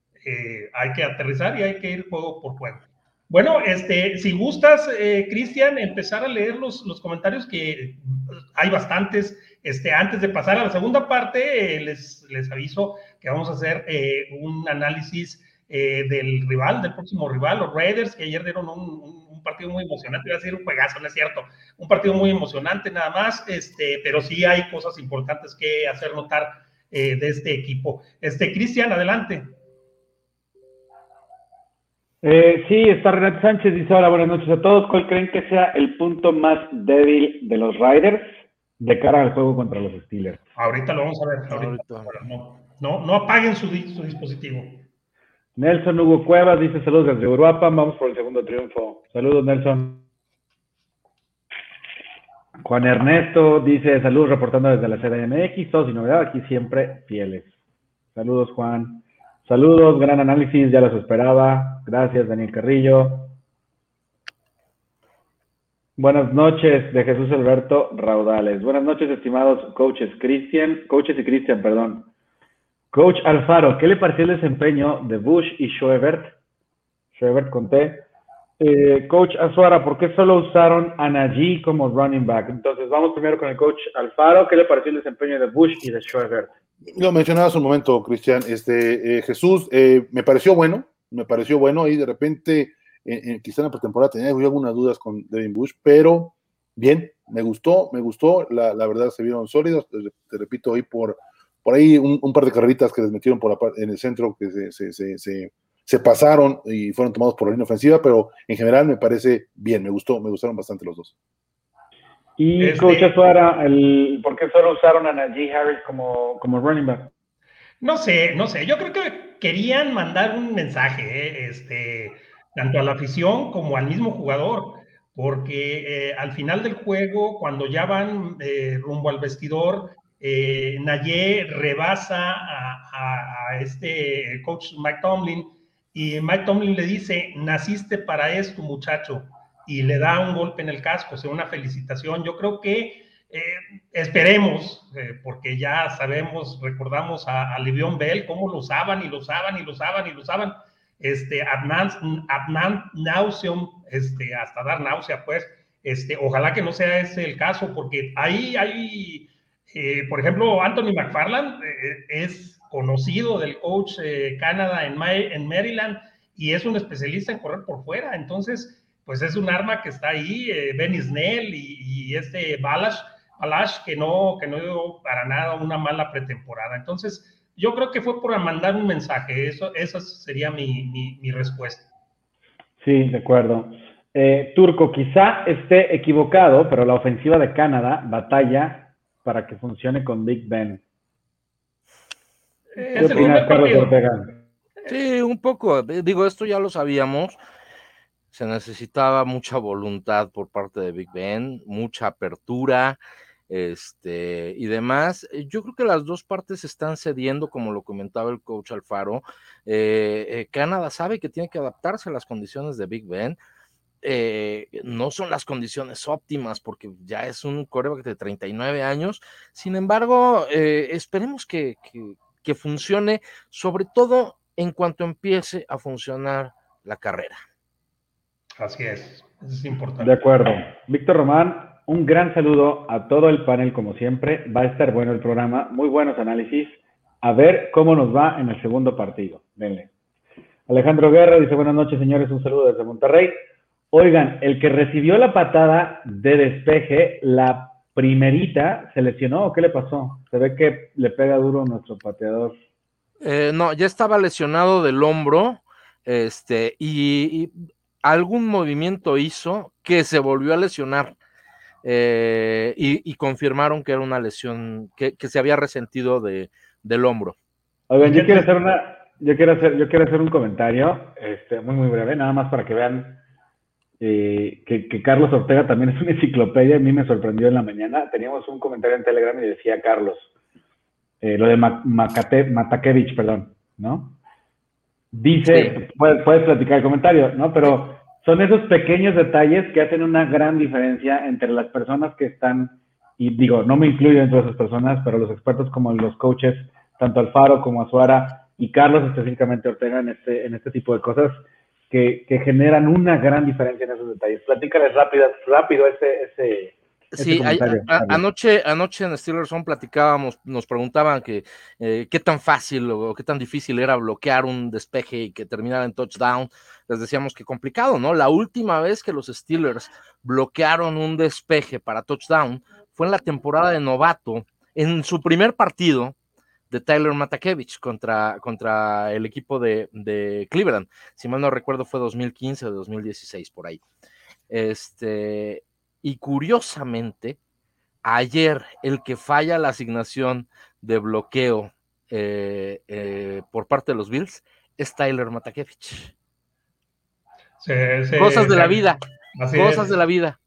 hay que aterrizar y hay que ir juego por juego. Bueno, este, si gustas, eh, Cristian, empezar a leer los, los, comentarios que hay bastantes. Este, antes de pasar a la segunda parte, eh, les, les, aviso que vamos a hacer eh, un análisis eh, del rival, del próximo rival, los Raiders, que ayer dieron un, un, un, partido muy emocionante, iba a decir un juegazo, no es cierto, un partido muy emocionante nada más, este, pero sí hay cosas importantes que hacer notar de este equipo. Este, Cristian, adelante. Eh, sí, está Renato Sánchez, dice hola, buenas noches a todos. ¿Cuál creen que sea el punto más débil de los Riders de cara al juego contra los Steelers? Ahorita lo vamos a ver. Ahorita. No, no, no, apaguen su, su, dispositivo. Nelson Hugo Cuevas dice saludos desde Europa, vamos por el segundo triunfo. Saludos, Nelson. Juan Ernesto dice saludos reportando desde la CDMX, todos y novedad, aquí siempre fieles. Saludos, Juan. Saludos, gran análisis, ya los esperaba. Gracias, Daniel Carrillo. Buenas noches, de Jesús Alberto Raudales. Buenas noches, estimados coaches Cristian, coaches y Cristian, perdón. Coach Alfaro, ¿qué le pareció el desempeño de Bush y Schoebert? Schoebert conté. Eh, coach Azuara, ¿por qué solo usaron a Najee como running back? Entonces, vamos primero con el coach Alfaro. ¿Qué le pareció el desempeño de Bush y de Schoebert? Lo mencionabas un momento, Cristian. Este, eh, Jesús, eh, me pareció bueno, me pareció bueno y de repente, eh, quizá en la pretemporada tenía algunas dudas con Devin Bush, pero bien, me gustó, me gustó. La, verdad se vieron sólidos. Te, repito, hoy por, por ahí un, par de carreritas que les metieron en el centro que se, se, se pasaron y fueron tomados por la línea ofensiva, pero en general me parece bien, me gustó, me gustaron bastante los dos. Y este, Coach Azuara, el, ¿por qué solo usaron a Najee Harris como, como running back? No sé, no sé. Yo creo que querían mandar un mensaje, eh, este, tanto a la afición como al mismo jugador, porque eh, al final del juego, cuando ya van eh, rumbo al vestidor, eh, Nayé rebasa a, a, a, este coach Mike Tomlin y Mike Tomlin le dice, naciste para esto, muchacho y le da un golpe en el casco, o sea, una felicitación. Yo creo que eh, esperemos, eh, porque ya sabemos, recordamos a, a Livion Bell, cómo lo usaban y lo usaban y lo usaban y lo usaban. Este, Adnan, Adnan Nauseum, este, hasta dar náusea, pues, este, ojalá que no sea ese el caso, porque ahí hay, eh, por ejemplo, Anthony McFarland es conocido del coach Canadá en Maryland y es un especialista en correr por fuera, entonces, pues es un arma que está ahí, eh, Ben Snell y, y, este Balash, Balash que no, que no dio para nada una mala pretemporada. Entonces, yo creo que fue por mandar un mensaje, eso, esa sería mi, mi, mi respuesta. Sí, de acuerdo. Eh, Turco, quizá esté equivocado, pero la ofensiva de Canadá batalla para que funcione con Big Ben. ¿Qué opinas, Carlos Ortega? Sí, un poco. Digo, esto ya lo sabíamos se necesitaba mucha voluntad por parte de Big Ben, mucha apertura, este, y demás. Yo creo que las dos partes están cediendo, como lo comentaba el coach Alfaro. Eh, eh, Canadá sabe que tiene que adaptarse a las condiciones de Big Ben. Eh, no son las condiciones óptimas porque ya es un coreback de 39 años. Sin embargo, eh, esperemos que, que funcione, sobre todo en cuanto empiece a funcionar la carrera. Así es, eso es importante. De acuerdo. Víctor Román, un gran saludo a todo el panel, como siempre. Va a estar bueno el programa, muy buenos análisis. A ver cómo nos va en el segundo partido. Denle. Alejandro Guerra dice: Buenas noches, señores. Un saludo desde Monterrey. Oigan, el que recibió la patada de despeje, la primerita, ¿se lesionó o qué le pasó? Se ve que le pega duro a nuestro pateador. Eh, no, ya estaba lesionado del hombro. Este, y, y algún movimiento hizo que se volvió a lesionar eh, y, confirmaron que era una lesión que, se había resentido de, del hombro. Oigan, yo quiero hacer una, yo quiero hacer, yo quiero hacer un comentario, este, muy muy breve, nada más para que vean eh, que, Carlos Ortega también es una enciclopedia. A mí me sorprendió en la mañana. Teníamos un comentario en Telegram y decía Carlos, eh, lo de Matakevich, perdón, ¿no? Dice, sí. puedes, puedes, platicar el comentario, ¿no? Pero son esos pequeños detalles que hacen una gran diferencia entre las personas que están, y digo, no me incluyo entre esas personas, pero los expertos como los coaches, tanto Alfaro como Azuara y Carlos específicamente Ortega en este, en este tipo de cosas, que, generan una gran diferencia en esos detalles. Platícales rápido, rápido ese, ese, Sí, anoche, anoche en Steelers On platicábamos, nos preguntaban que eh, qué tan fácil o qué tan difícil era bloquear un despeje y que terminara en touchdown. Les decíamos que complicado, ¿no? La última vez que los Steelers bloquearon un despeje para touchdown fue en la temporada de novato, en su primer partido de Tyler Matakevich contra, contra el equipo de, de Cleveland. Si mal no recuerdo, fue 2015 o 2016 por ahí. Este, y curiosamente, ayer el que falla la asignación de bloqueo eh, eh, por parte de los Bills es Tyler Matakevich. cosas de la vida. cosas de la vida.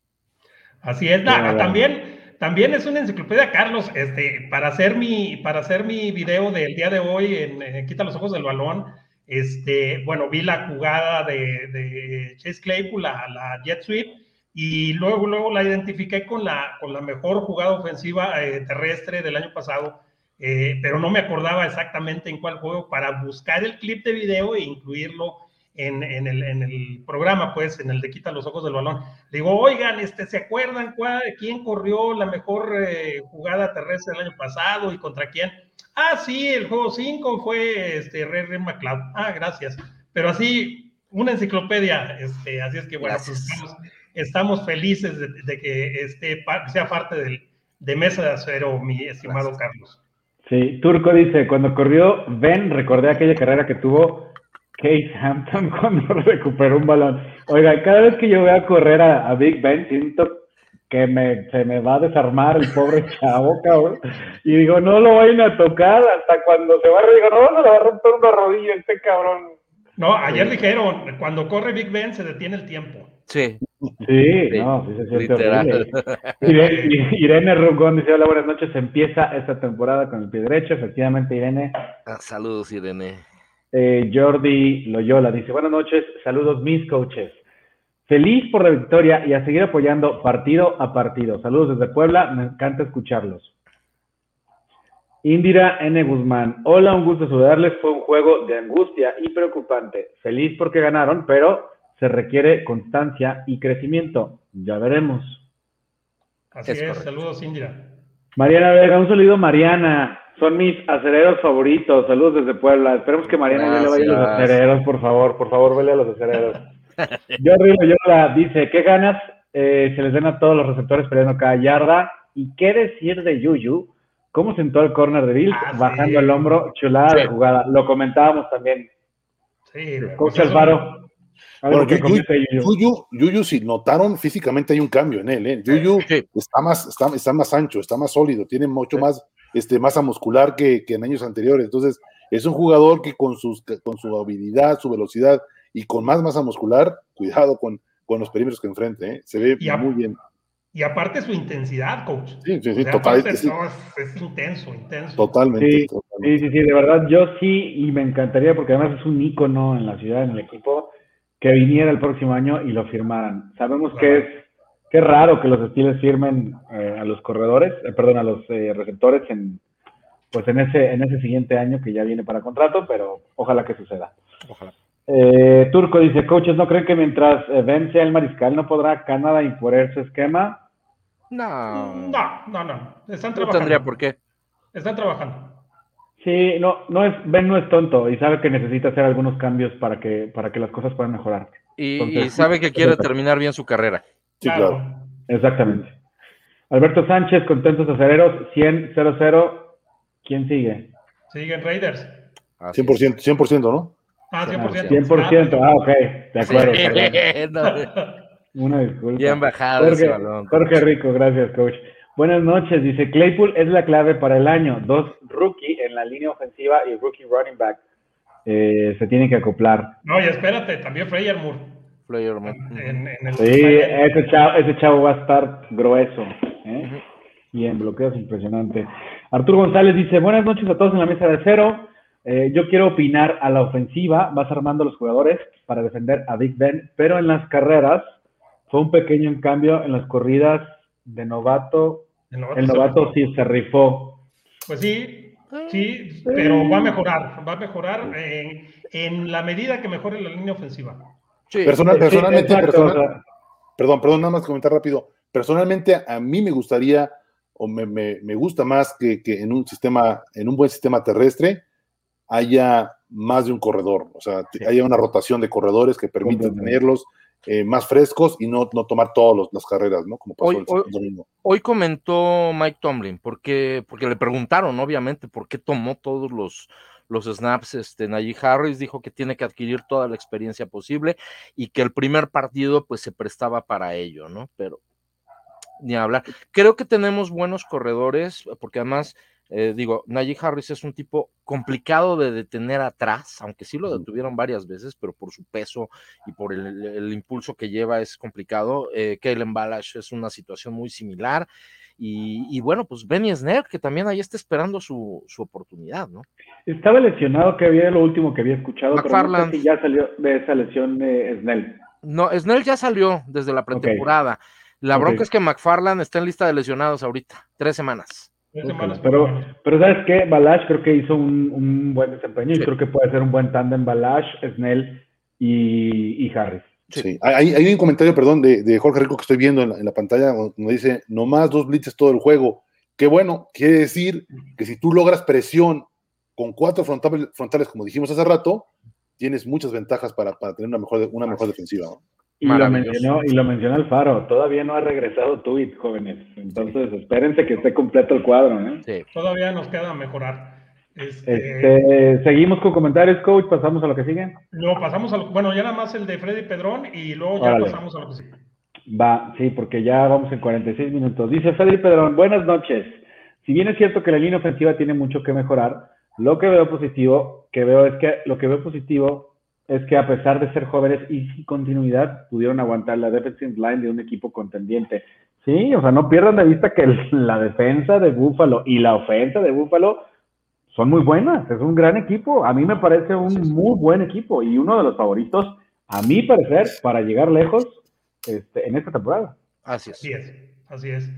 Así es. también, también es una enciclopedia, Carlos, este, para hacer mi, para hacer mi video del día de hoy en, Quita los ojos del balón. Este, bueno, vi la jugada de, Chase Claypool, la, la jet sweep, y luego, luego la identifiqué con la, con la mejor jugada ofensiva eh, terrestre del año pasado, eh, pero no me acordaba exactamente en cuál juego para buscar el clip de video e incluirlo en, en, el, en el, programa, pues, en el de Quita los Ojos del Balón. digo, oigan, este, ¿se acuerdan cuál, quién corrió la mejor eh, jugada terrestre del año pasado y contra quién? Ah, sí, el juego 5 fue este, Ray Ray McLeod. Ah, gracias. Pero así, una enciclopedia, este, así es que bueno, pues, estamos felices de, que esté, sea parte de Mesa de Acero, mi estimado Carlos. Sí, Turco dice, cuando corrió Ben, recordé aquella carrera que tuvo Case Hampton *laughs* cuando recuperó un balón. Oiga, cada vez que yo voy a correr a, Big Ben, siento que me, se me va a desarmar el pobre *laughs* chavo, cabrón. Y digo, no lo vayan a tocar hasta cuando se va a digo, no, se le va a romper una rodilla este cabrón. No, ayer dijeron, cuando corre Big Ben se detiene el tiempo. Sí. Sí, no, sí se siente Irene, Irene Rugón dice, hola, buenas noches, empieza esta temporada con el pie derecho, efectivamente, Irene. Ah, saludos, Irene. Eh, Jordi Loyola dice, buenas noches, saludos mis coaches. Feliz por la victoria y a seguir apoyando partido a partido. Saludos desde Puebla, me encanta escucharlos. Indira N. Guzmán, hola, un gusto saludarles. Fue un juego de angustia y preocupante. Feliz porque ganaron, pero se requiere constancia y crecimiento. Ya veremos. Así es, saludos, Indira. Mariana Vega, un saludo, Mariana. Son mis acereros favoritos. Saludos desde Puebla. Esperemos que Mariana le vaya a los acereros, por favor. Por favor, vele a los acereros. *laughs* Jordi Loyola dice: ¿Qué ganas eh, se les den a todos los receptores peleando cada yarda? ¿Y qué decir de Yuyu? ¿Cómo sentó el corner de Bill? Ah, bajando el hombro, chulada de jugada. Lo comentábamos también. Sí, Coach Alvaro. Bueno, Yuyu, Yuyu, si notaron físicamente hay un cambio en él, ¿eh? Yuyu está, más, está, está, más ancho, está más sólido, tiene mucho más este, masa muscular que, que, en años anteriores. Entonces, es un jugador que con, sus, con su habilidad, su velocidad y con más masa muscular, cuidado con, con los perímetros que enfrente, ¿eh? se ve muy bien. Y aparte su intensidad, coach. Sí, sí, sí, totalmente. Es, es, intenso, intenso. Totalmente sí, sí, sí, de verdad, yo sí, y me encantaría, porque además es un ícono en la ciudad, en el equipo que viniera el próximo año y lo firmaran. Sabemos que es que raro que los Steelers firmen eh, a los corredores, eh, perdón, a los eh, receptores en pues en ese en ese siguiente año que ya viene para contrato, pero ojalá que suceda. Ojalá. Turco dice, coaches, ¿no creen que mientras Ben sea el mariscal no podrá Canadá imponer su esquema? No. No, no, no. Están trabajando. No tendría por qué. Están trabajando. Sí, no, no es, Ben no es tonto y sabe que necesita hacer algunos cambios para que, para que las cosas puedan mejorar. Y, sabe que quiere terminar bien su carrera. Sí, claro. Exactamente. Alberto Sánchez, contentos acereros, 100-0-0. ¿Quién sigue? Siguen Raiders. 100%, 100%, ¿no? Ah, 100%. 100%, ah, ok, de acuerdo. *laughs* Una disculpa. Bien bajado Jorge, ese balón. Jorge Rico, gracias, coach. Buenas noches, dice Claypool es la clave para el año. Dos rookie en la línea ofensiva y rookie running back eh, se tienen que acoplar. No, y espérate, también Freyer Moore. sí, ese chavo, ese chavo, va a estar grueso. ¿eh? Bien, bloqueos impresionante. Arturo González dice, buenas noches a todos en la mesa de cero. Eh, yo quiero opinar a la ofensiva, vas armando los jugadores para defender a Big Ben, pero en las carreras fue un pequeño cambio en las corridas de novato. El novato, sí se rifó. Pues sí, sí, pero va a mejorar, va a mejorar en, en la medida que mejore la línea ofensiva. personalmente, perdón, perdón, nada más comentar rápido. Personalmente, a mí me gustaría o me, me, gusta más que, que, en un sistema, en un buen sistema terrestre, haya más de un corredor, o sea, haya una rotación de corredores que permita tenerlos eh, más frescos y no, no tomar todas las carreras, ¿no? Como pasó hoy, el domingo. Hoy comentó Mike Tomlin, porque, porque le preguntaron, obviamente, por qué tomó todos los, los snaps, este, Najee Harris dijo que tiene que adquirir toda la experiencia posible y que el primer partido pues se prestaba para ello, ¿no? Pero ni hablar. Creo que tenemos buenos corredores, porque además eh, digo, Najee Harris es un tipo complicado de detener atrás, aunque sí lo detuvieron varias veces, pero por su peso y por el, impulso que lleva es complicado. Eh, Kalen Balash es una situación muy similar. Y, bueno, pues Benny Snell, que también ahí está esperando su, oportunidad, ¿no? Estaba lesionado, que había lo último que había escuchado, pero no ya salió de esa lesión de Snell. No, Snell ya salió desde la pretemporada. La bronca es que McFarland está en lista de lesionados ahorita, tres semanas pero, pero ¿sabes qué? Balash creo que hizo un, buen desempeño y creo que puede ser un buen tándem Balash, Snell y, y Harris. Sí, Hay, hay, un comentario, perdón, de, de, Jorge Rico que estoy viendo en la, pantalla, donde dice, nomás dos blitzes todo el juego. Qué bueno, quiere decir que si tú logras presión con cuatro frontales, frontales como dijimos hace rato, tienes muchas ventajas para, para tener una mejor, una mejor defensiva. ¿no? Y lo, mencionó, y lo mencionó Alfaro, todavía no ha regresado Tweet, jóvenes. Entonces, espérense que esté completo el cuadro. ¿eh? Todavía nos queda mejorar. Este, este... seguimos con comentarios, coach. Pasamos a lo que sigue. No, pasamos a lo, bueno, ya nada más el de Freddy Pedrón y luego ya pasamos a lo que sigue. Va, sí, porque ya vamos en 46 minutos. Dice Freddy Pedrón, buenas noches. Si bien es cierto que la línea ofensiva tiene mucho que mejorar, lo que veo positivo, que veo es que lo que veo positivo es que a pesar de ser jóvenes y sin continuidad, pudieron aguantar la defensive line de un equipo contendiente. Sí, o sea, no pierdan de vista que la defensa de Búfalo y la ofensa de Búfalo son muy buenas. Es un gran equipo. A mí me parece un muy buen equipo y uno de los favoritos, a mi parecer, para llegar lejos este, en esta temporada. Así es. Así es. Así es.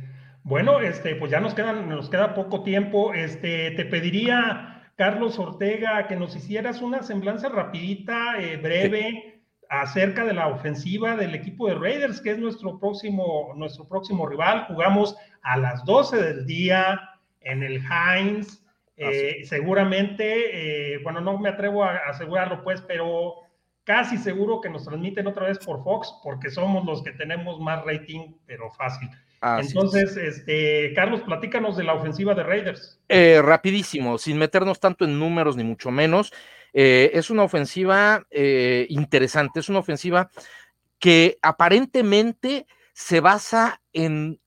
Bueno, este, pues ya nos quedan, nos queda poco tiempo. Este, te pediría Carlos Ortega, que nos hicieras una semblanza rapidita, eh, breve, acerca de la ofensiva del equipo de Raiders, que es nuestro próximo, nuestro próximo rival. Jugamos a las 12 del día en el Heinz. Eh, seguramente, eh, bueno, no me atrevo a asegurarlo, pues, pero casi seguro que nos transmiten otra vez por Fox, porque somos los que tenemos más rating, pero fácil. Entonces, este, Carlos, platícanos de la ofensiva de Raiders. Eh, rapidísimo, sin meternos tanto en números ni mucho menos. Eh, es una ofensiva eh, interesante, es una ofensiva que aparentemente se basa en,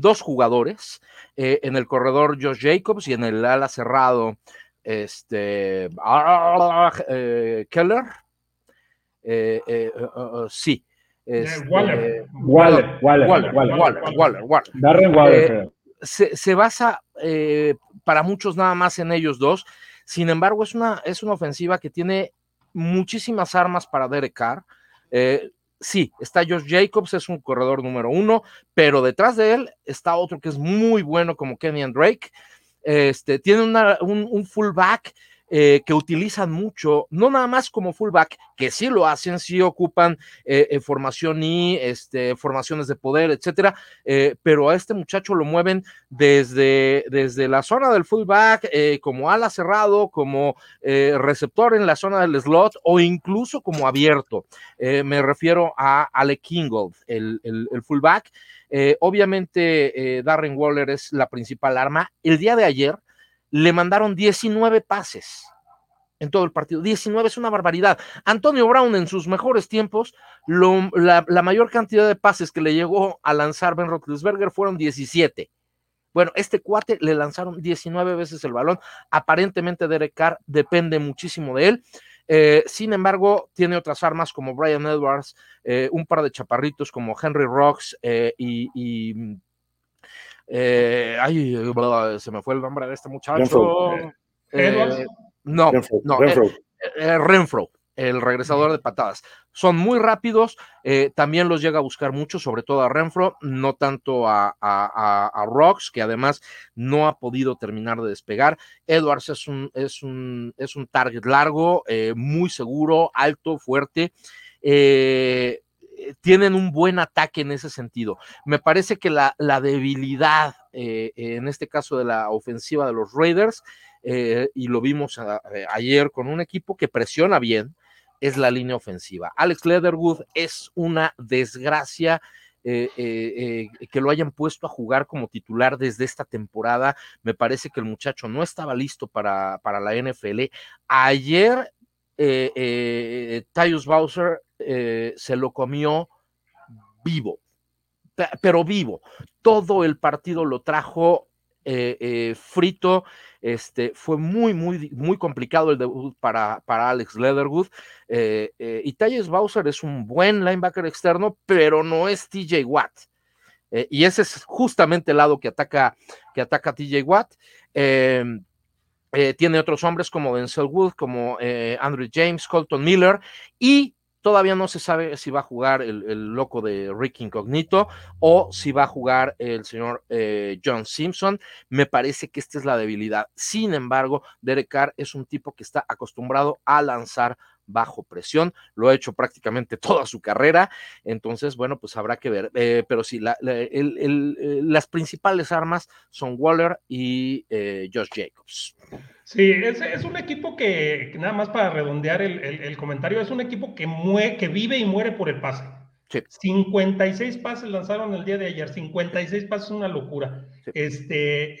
dos jugadores, en el corredor Josh Jacobs y en el ala cerrado este, Keller. sí, Waller. Waller, Waller, Waller, Waller, se, basa eh, para muchos nada más en ellos dos. Sin embargo, es una, es una ofensiva que tiene muchísimas armas para Derek Carr. Eh, sí, está Josh Jacobs, es un corredor número uno, pero detrás de él está otro que es muy bueno como Kenny Drake. Este, tiene un, un fullback eh, que utilizan mucho, no nada más como fullback, que sí lo hacen, sí ocupan eh, eh, formación y este, formaciones de poder, etcétera, pero a este muchacho lo mueven desde, desde la zona del fullback, como ala cerrado, como receptor en la zona del slot o incluso como abierto. me refiero a Alec Kingold, el, el fullback. obviamente, Darren Waller es la principal arma. El día de ayer, le mandaron 19 pases en todo el partido. 19 es una barbaridad. Antonio Brown en sus mejores tiempos, la, mayor cantidad de pases que le llegó a lanzar Ben Roethlisberger fueron 17. Bueno, este cuate le lanzaron 19 veces el balón. Aparentemente Derek Carr depende muchísimo de él. Eh, sin embargo, tiene otras armas como Brian Edwards, eh, un par de chaparritos como Henry Rocks eh, y eh, ay, se me fue el nombre de este muchacho. Eh, no, no, eh, Renfro. el regresador de patadas. Son muy rápidos, también los llega a buscar mucho, sobre todo a Renfro, no tanto a, a, Rocks, que además no ha podido terminar de despegar. Edwards es un, es un, es un target largo, muy seguro, alto, fuerte eh, tienen un buen ataque en ese sentido. Me parece que la, debilidad, eh, en este caso de la ofensiva de los Raiders, y lo vimos ayer con un equipo que presiona bien, es la línea ofensiva. Alex Leatherwood es una desgracia eh, eh, eh, que lo hayan puesto a jugar como titular desde esta temporada. Me parece que el muchacho no estaba listo para, para la NFL. Ayer, Tyus Bowser se lo comió vivo, pero vivo. Todo el partido lo trajo frito este, fue muy, muy, muy complicado el debut para, para Alex Leatherwood. Eh, eh, y Tyus Bowser es un buen linebacker externo, pero no es TJ Watt. Eh, y ese es justamente el lado que ataca, que ataca TJ Watt. Tiene otros hombres como Denzel Wood, como Andrew James, Colton Miller y Todavía no se sabe si va a jugar el, loco de Rick Incognito o si va a jugar el señor eh, John Simpson. Me parece que esta es la debilidad. Sin embargo, Derek Carr es un tipo que está acostumbrado a lanzar bajo presión, lo ha hecho prácticamente *laughs* toda su carrera, entonces, bueno, pues habrá que ver, eh, pero sí, eh, las principales armas son Waller y Josh Jacobs. Sí, es, es un equipo que, nada más para redondear el, comentario, es un equipo que, que vive y muere por el pase. 56 pases lanzaron el día de ayer, 56 pases es una locura. Este,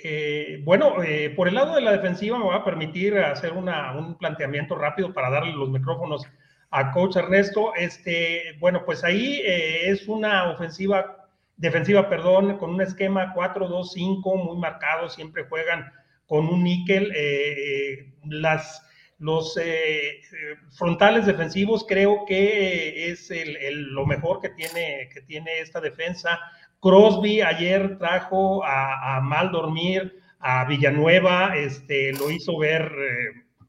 eh, bueno, eh, por el lado de la defensiva me va a permitir hacer una, un planteamiento rápido para darle los micrófonos a coach Ernesto. Este, bueno, pues ahí eh, es una ofensiva, defensiva, perdón, con un esquema 4-2-5 muy marcado, siempre juegan con un níquel. Las, los eh, frontales defensivos creo que es lo mejor que tiene, que tiene esta defensa. Crosby ayer trajo a, mal dormir a Villanueva, este, lo hizo ver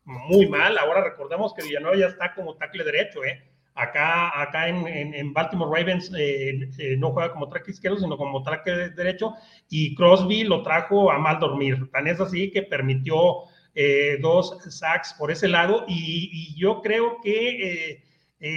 muy mal. Ahora recordemos que Villanueva ya está como tackle derecho, ¿eh? Acá, acá en, Baltimore Ravens eh, eh, no juega como track izquierdo, sino como track derecho, y Crosby lo trajo a mal dormir. Tan es así que permitió eh, dos sacks por ese lado, y, yo creo que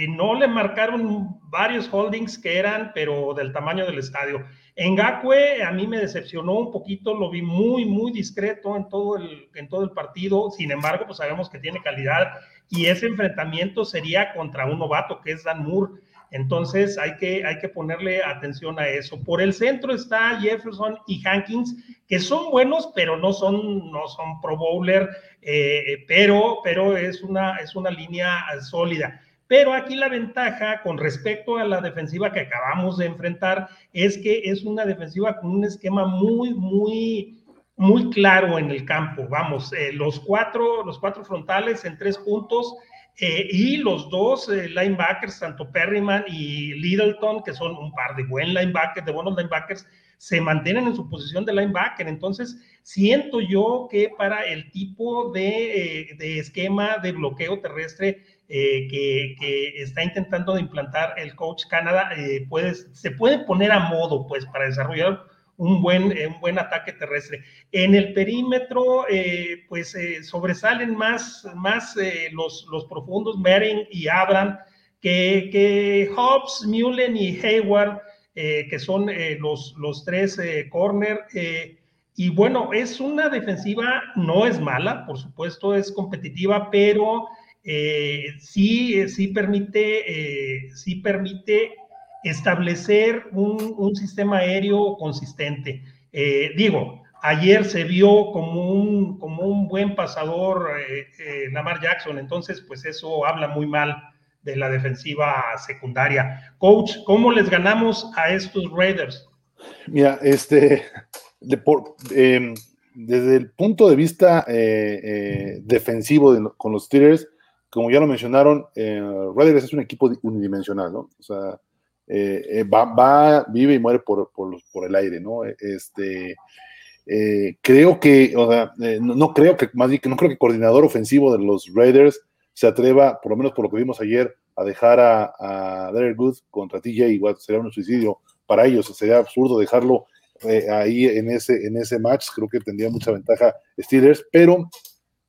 no le marcaron varios holdings que eran, pero del tamaño del estadio. En Gakwe a mí me decepcionó un poquito, lo vi muy, muy discreto en todo el, en todo el partido, sin embargo, pues sabemos que tiene calidad y ese enfrentamiento sería contra un novato que es Dan Moore. Entonces hay que, hay que ponerle atención a eso. Por el centro está Jefferson y Hankins, que son buenos, pero no son, no son pro bowler, eh, pero, pero es, una, es una línea sólida. Pero aquí la ventaja con respecto a la defensiva que acabamos de enfrentar es que es una defensiva con un esquema muy, muy, muy claro en el campo. Vamos, eh, los, cuatro, los cuatro frontales en tres puntos eh, y los dos eh, linebackers, tanto Perryman y Littleton, que son un par de buen linebackers, de buenos linebackers, se mantienen en su posición de linebacker. Entonces, siento yo que para el tipo de, esquema de bloqueo terrestre que, que, está intentando de implantar el coach Canadá, se puede poner a modo, pues, para desarrollar un buen, eh, un buen ataque terrestre. En el perímetro, eh, pues eh, sobresalen más, más los, los profundos, Mering y Abram, que, que Hobbs, Mullen y Hayward, que son los, los tres corner. y bueno, es una defensiva, no es mala, por supuesto, es competitiva, pero sí, sí permite, sí permite establecer un, sistema aéreo consistente. Eh, digo, ayer se vio como un, como un buen pasador eh, eh, Lamar Jackson, entonces pues eso habla muy mal de la defensiva secundaria. Coach, ¿cómo les ganamos a estos Raiders? Mira, este, em, desde el punto de vista defensivo con los Steelers, como ya lo mencionaron, Raiders es un equipo unidimensional, ¿no? O sea, eh, eh, va, vive y muere por, el aire, ¿no? Este, eh, creo que, o sea, no, creo que, más bien no creo que el coordinador ofensivo de los Raiders se atreva, por lo menos por lo que vimos ayer, a dejar a, a Derek Good contra TJ, igual sería un suicidio para ellos, sería absurdo dejarlo ahí en ese, en ese match, creo que tendría mucha ventaja Steelers, pero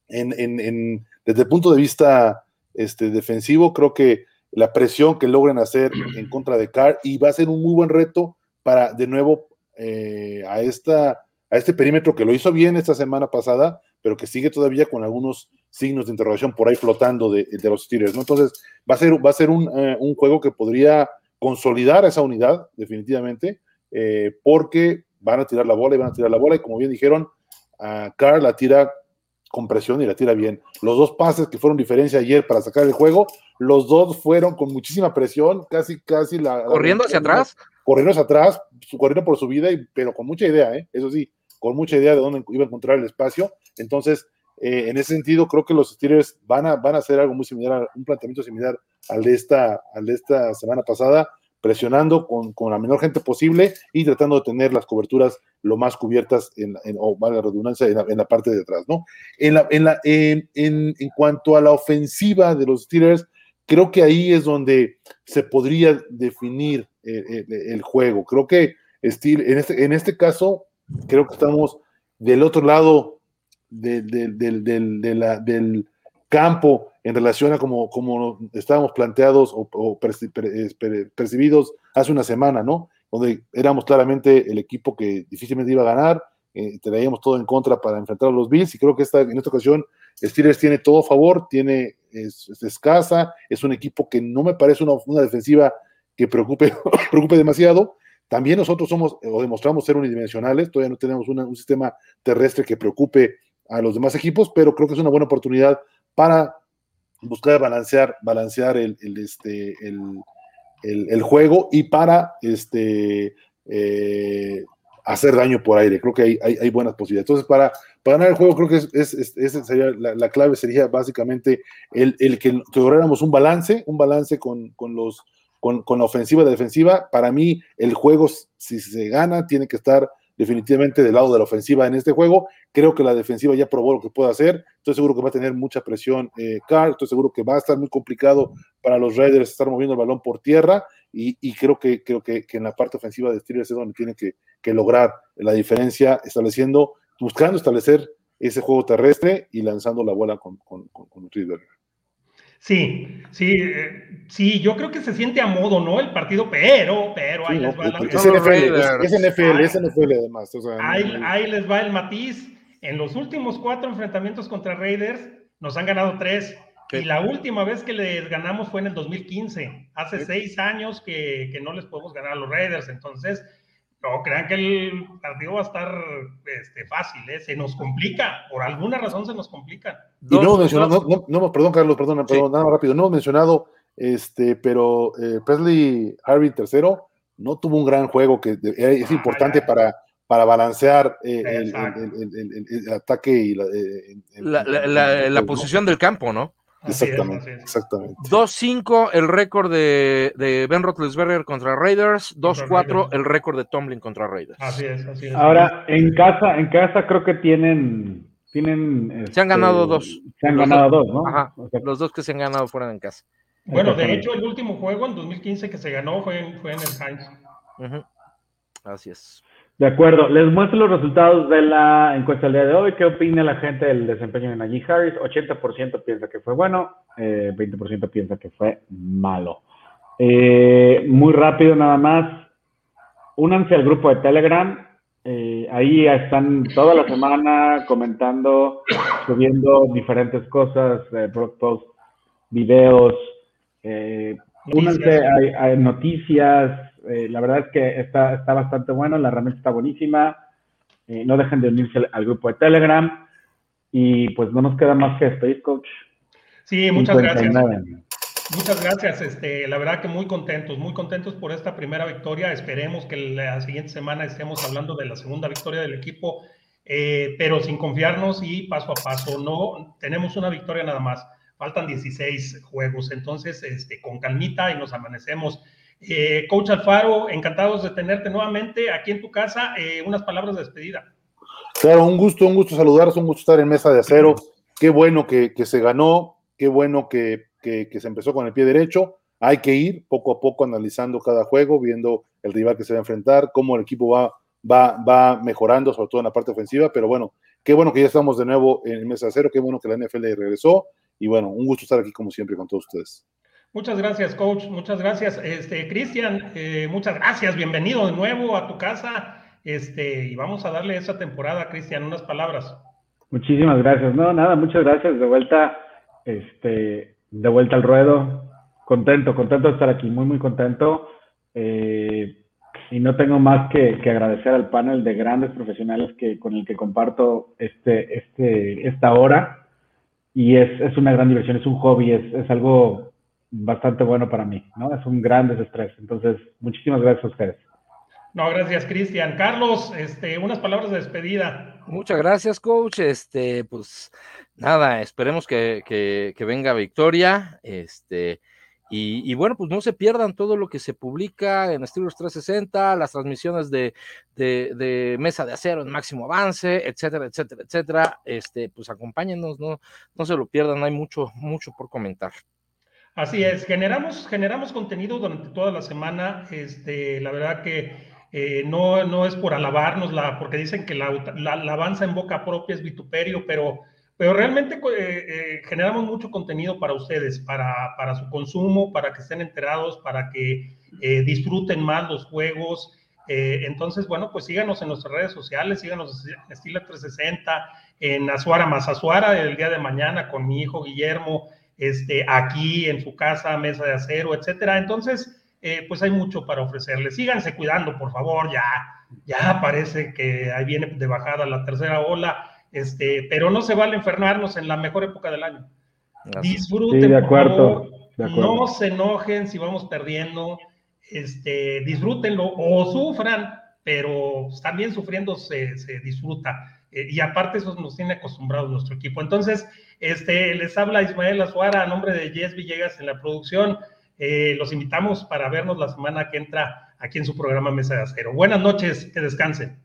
en, desde el punto de vista este, defensivo, creo que la presión que logren hacer *clears throat* en contra de Carr y va a ser un muy buen reto para de nuevo eh, a, esta, a este perímetro que lo hizo bien esta semana pasada, pero que sigue todavía con algunos signos de interrogación por ahí flotando de, los Steelers. ¿no? Entonces, va a ser, va a ser un, eh, un juego que podría consolidar esa unidad, definitivamente, eh, porque van a tirar la bola y van a tirar la bola, y como bien dijeron, a Carr la tira con presión y la tira bien. Los dos pases que fueron diferencia ayer para sacar el juego, los dos fueron con muchísima presión, casi, casi la... ¿Corriendo hacia atrás? Corriendo hacia atrás, corriendo por su vida, pero con mucha idea, ¿eh? eso sí, con mucha idea de dónde iba a encontrar el espacio. Entonces, eh, en ese sentido, creo que los Steelers van a, van a hacer algo muy similar, un planteamiento similar al de esta, al de esta semana pasada, presionando con, con, la menor gente posible y tratando de tener las coberturas lo más cubiertas, en, en o la redundancia, en la, parte de atrás, ¿no? En, la, en, la, en, cuanto a la ofensiva de los Steelers, creo que ahí es donde se podría definir el, el, juego. Creo que Steel, en, este, en este caso, creo que estamos del otro lado de, de, de, la, del campo en relación a como, como estábamos planteados o, percibidos hace una semana, ¿no? Donde éramos claramente el equipo que difícilmente iba a ganar, eh, traíamos todo en contra para enfrentar a los Bills y creo que esta, en esta ocasión Steelers tiene todo a favor, tiene, es, escasa, es un equipo que no me parece una, una defensiva que preocupe, *laughs* preocupe demasiado. También nosotros somos o demostramos ser unidimensionales, todavía no tenemos un sistema terrestre que preocupe a los demás equipos, pero creo que es una buena oportunidad para buscar balancear, balancear el, este, el, juego y para este, eh, hacer daño por aire. Creo que hay, hay, buenas posibilidades. Entonces, para, para, ganar el juego, creo que es, es, sería, la, clave sería básicamente el, el que, lográramos un balance, un balance con, con los, con, con, la ofensiva y la defensiva. Para mí, el juego, si se gana, tiene que estar definitivamente del lado de la ofensiva en este juego. Creo que la defensiva ya probó lo que puede hacer. Estoy seguro que va a tener mucha presión eh, Carr. Estoy seguro que va a estar muy complicado para los Raiders estar moviendo el balón por tierra. Y, creo, que, creo que, en la parte ofensiva de Steelers es donde tiene que, lograr la diferencia, estableciendo, buscando establecer ese juego terrestre y lanzando la bola con, con Sí, sí, eh, sí, yo creo que se siente a modo, ¿no? El partido, pero, pero ahí les va la... Es NFL, es, NFL, es NFL además. ahí, les va el matiz. En los últimos cuatro enfrentamientos contra Raiders nos han ganado tres. Y la última vez que les ganamos fue en el 2015. Hace seis años que, que, no les podemos ganar a los Raiders. Entonces, no crean que el partido va a estar este, fácil, ¿eh? se nos complica, por alguna razón se nos complica. Y no hemos mencionado, no, perdón Carlos, perdón, perdón, nada más rápido, no hemos mencionado, este, pero eh, Presley Harvey tercero no tuvo un gran juego que es importante para, para balancear eh, el, ataque y la, eh, la posición del campo, ¿no? Exactamente, exactamente. 2-5 el récord de, de, Ben Roethlisberger contra Raiders, 2-4 el récord de Tomlin contra Raiders. Así es, así es. Ahora, en casa, en casa creo que tienen, tienen se han ganado este, dos. Se han ganado dos, ¿no? Ajá, los dos que se han ganado fueron en casa. Bueno, de hecho, el último juego en 2015 que se ganó fue en, fue en el Heinz. Así es. De acuerdo, les muestro los resultados de la encuesta del día de hoy. ¿Qué opina la gente del desempeño de Najee Harris? 80% piensa que fue bueno, 20% eh, piensa que fue malo. Eh, muy rápido nada más, únanse al grupo de Telegram. Eh, ahí están toda la semana comentando, subiendo diferentes cosas, blog posts, videos. únanse a noticias, eh, la verdad es que está, está bastante bueno, la herramienta está buenísima. Eh, no dejen de unirse al, grupo de Telegram. Y pues no nos queda más que Space Coach. Sí, muchas gracias. Muchas gracias. Este, la verdad que muy contentos, muy contentos por esta primera victoria. Esperemos que la siguiente semana estemos hablando de la segunda victoria del equipo, eh, pero sin confiarnos y paso a paso. No tenemos una victoria nada más. Faltan 16 juegos, entonces este, con calmita y nos amanecemos eh, Coach Alfaro, encantados de tenerte nuevamente aquí en tu casa. Eh, unas palabras de despedida. Claro, un gusto, un gusto saludarlos, un gusto estar en mesa de acero. Qué bueno que, se ganó, qué bueno que, se empezó con el pie derecho. Hay que ir poco a poco analizando cada juego, viendo el rival que se va a enfrentar, cómo el equipo va, va, va mejorando, sobre todo en la parte ofensiva. Pero bueno, qué bueno que ya estamos de nuevo en mesa de acero, qué bueno que la NFL regresó. Y bueno, un gusto estar aquí como siempre con todos ustedes. Muchas gracias, coach. Muchas gracias. Este, Cristian, eh, muchas gracias. Bienvenido de nuevo a tu casa. Este, y vamos a darle esa temporada, Cristian, unas palabras. Muchísimas gracias. No, nada, muchas gracias. De vuelta, este, de vuelta al ruedo. Contento, contento de estar aquí, muy, muy contento. Eh, y no tengo más que, que, agradecer al panel de grandes profesionales que, con el que comparto este, este, esta hora. Y es, es una gran diversión, es un hobby, es, es algo bastante bueno para mí, ¿no? Es un gran desestrés. Entonces, muchísimas gracias a ustedes. No, gracias, Cristian. Carlos, este, unas palabras de despedida. Muchas gracias, coach. Este, pues nada, esperemos que, que, venga victoria. Este, y, bueno, pues no se pierdan todo lo que se publica en Estilos 360, las transmisiones de, de, de, Mesa de Acero en máximo avance, etcétera, etcétera, etcétera. Este, pues acompáñenos, no, no se lo pierdan, hay mucho, mucho por comentar. Así es, generamos, generamos contenido durante toda la semana. Este, la verdad que eh, no, no es por alabarnos, la, porque dicen que la, la, alabanza en boca propia es vituperio, pero, pero realmente eh, eh, generamos mucho contenido para ustedes, para, para, su consumo, para que estén enterados, para que disfruten más los juegos. entonces, bueno, pues síganos en nuestras redes sociales, síganos en Estilo 360, en Azuara más Azuara el día de mañana con mi hijo Guillermo este, aquí en su casa, mesa de acero, etcétera. Entonces, eh, pues hay mucho para ofrecerles. Síganse cuidando, por favor, ya, ya parece que ahí viene de bajada la tercera ola, este, pero no se vale enfermarnos en la mejor época del año. Disfruten, de acuerdo, no se enojen si vamos perdiendo, este, disfrútenlo o sufran, pero también sufriendo se, se disfruta. Eh, y aparte eso nos tiene acostumbrados nuestro equipo. Entonces, este, les habla Ismael Azuara a nombre de Jess Villegas en la producción. Eh, los invitamos para vernos la semana que entra aquí en su programa Mesa de Acero. Buenas noches, que descansen.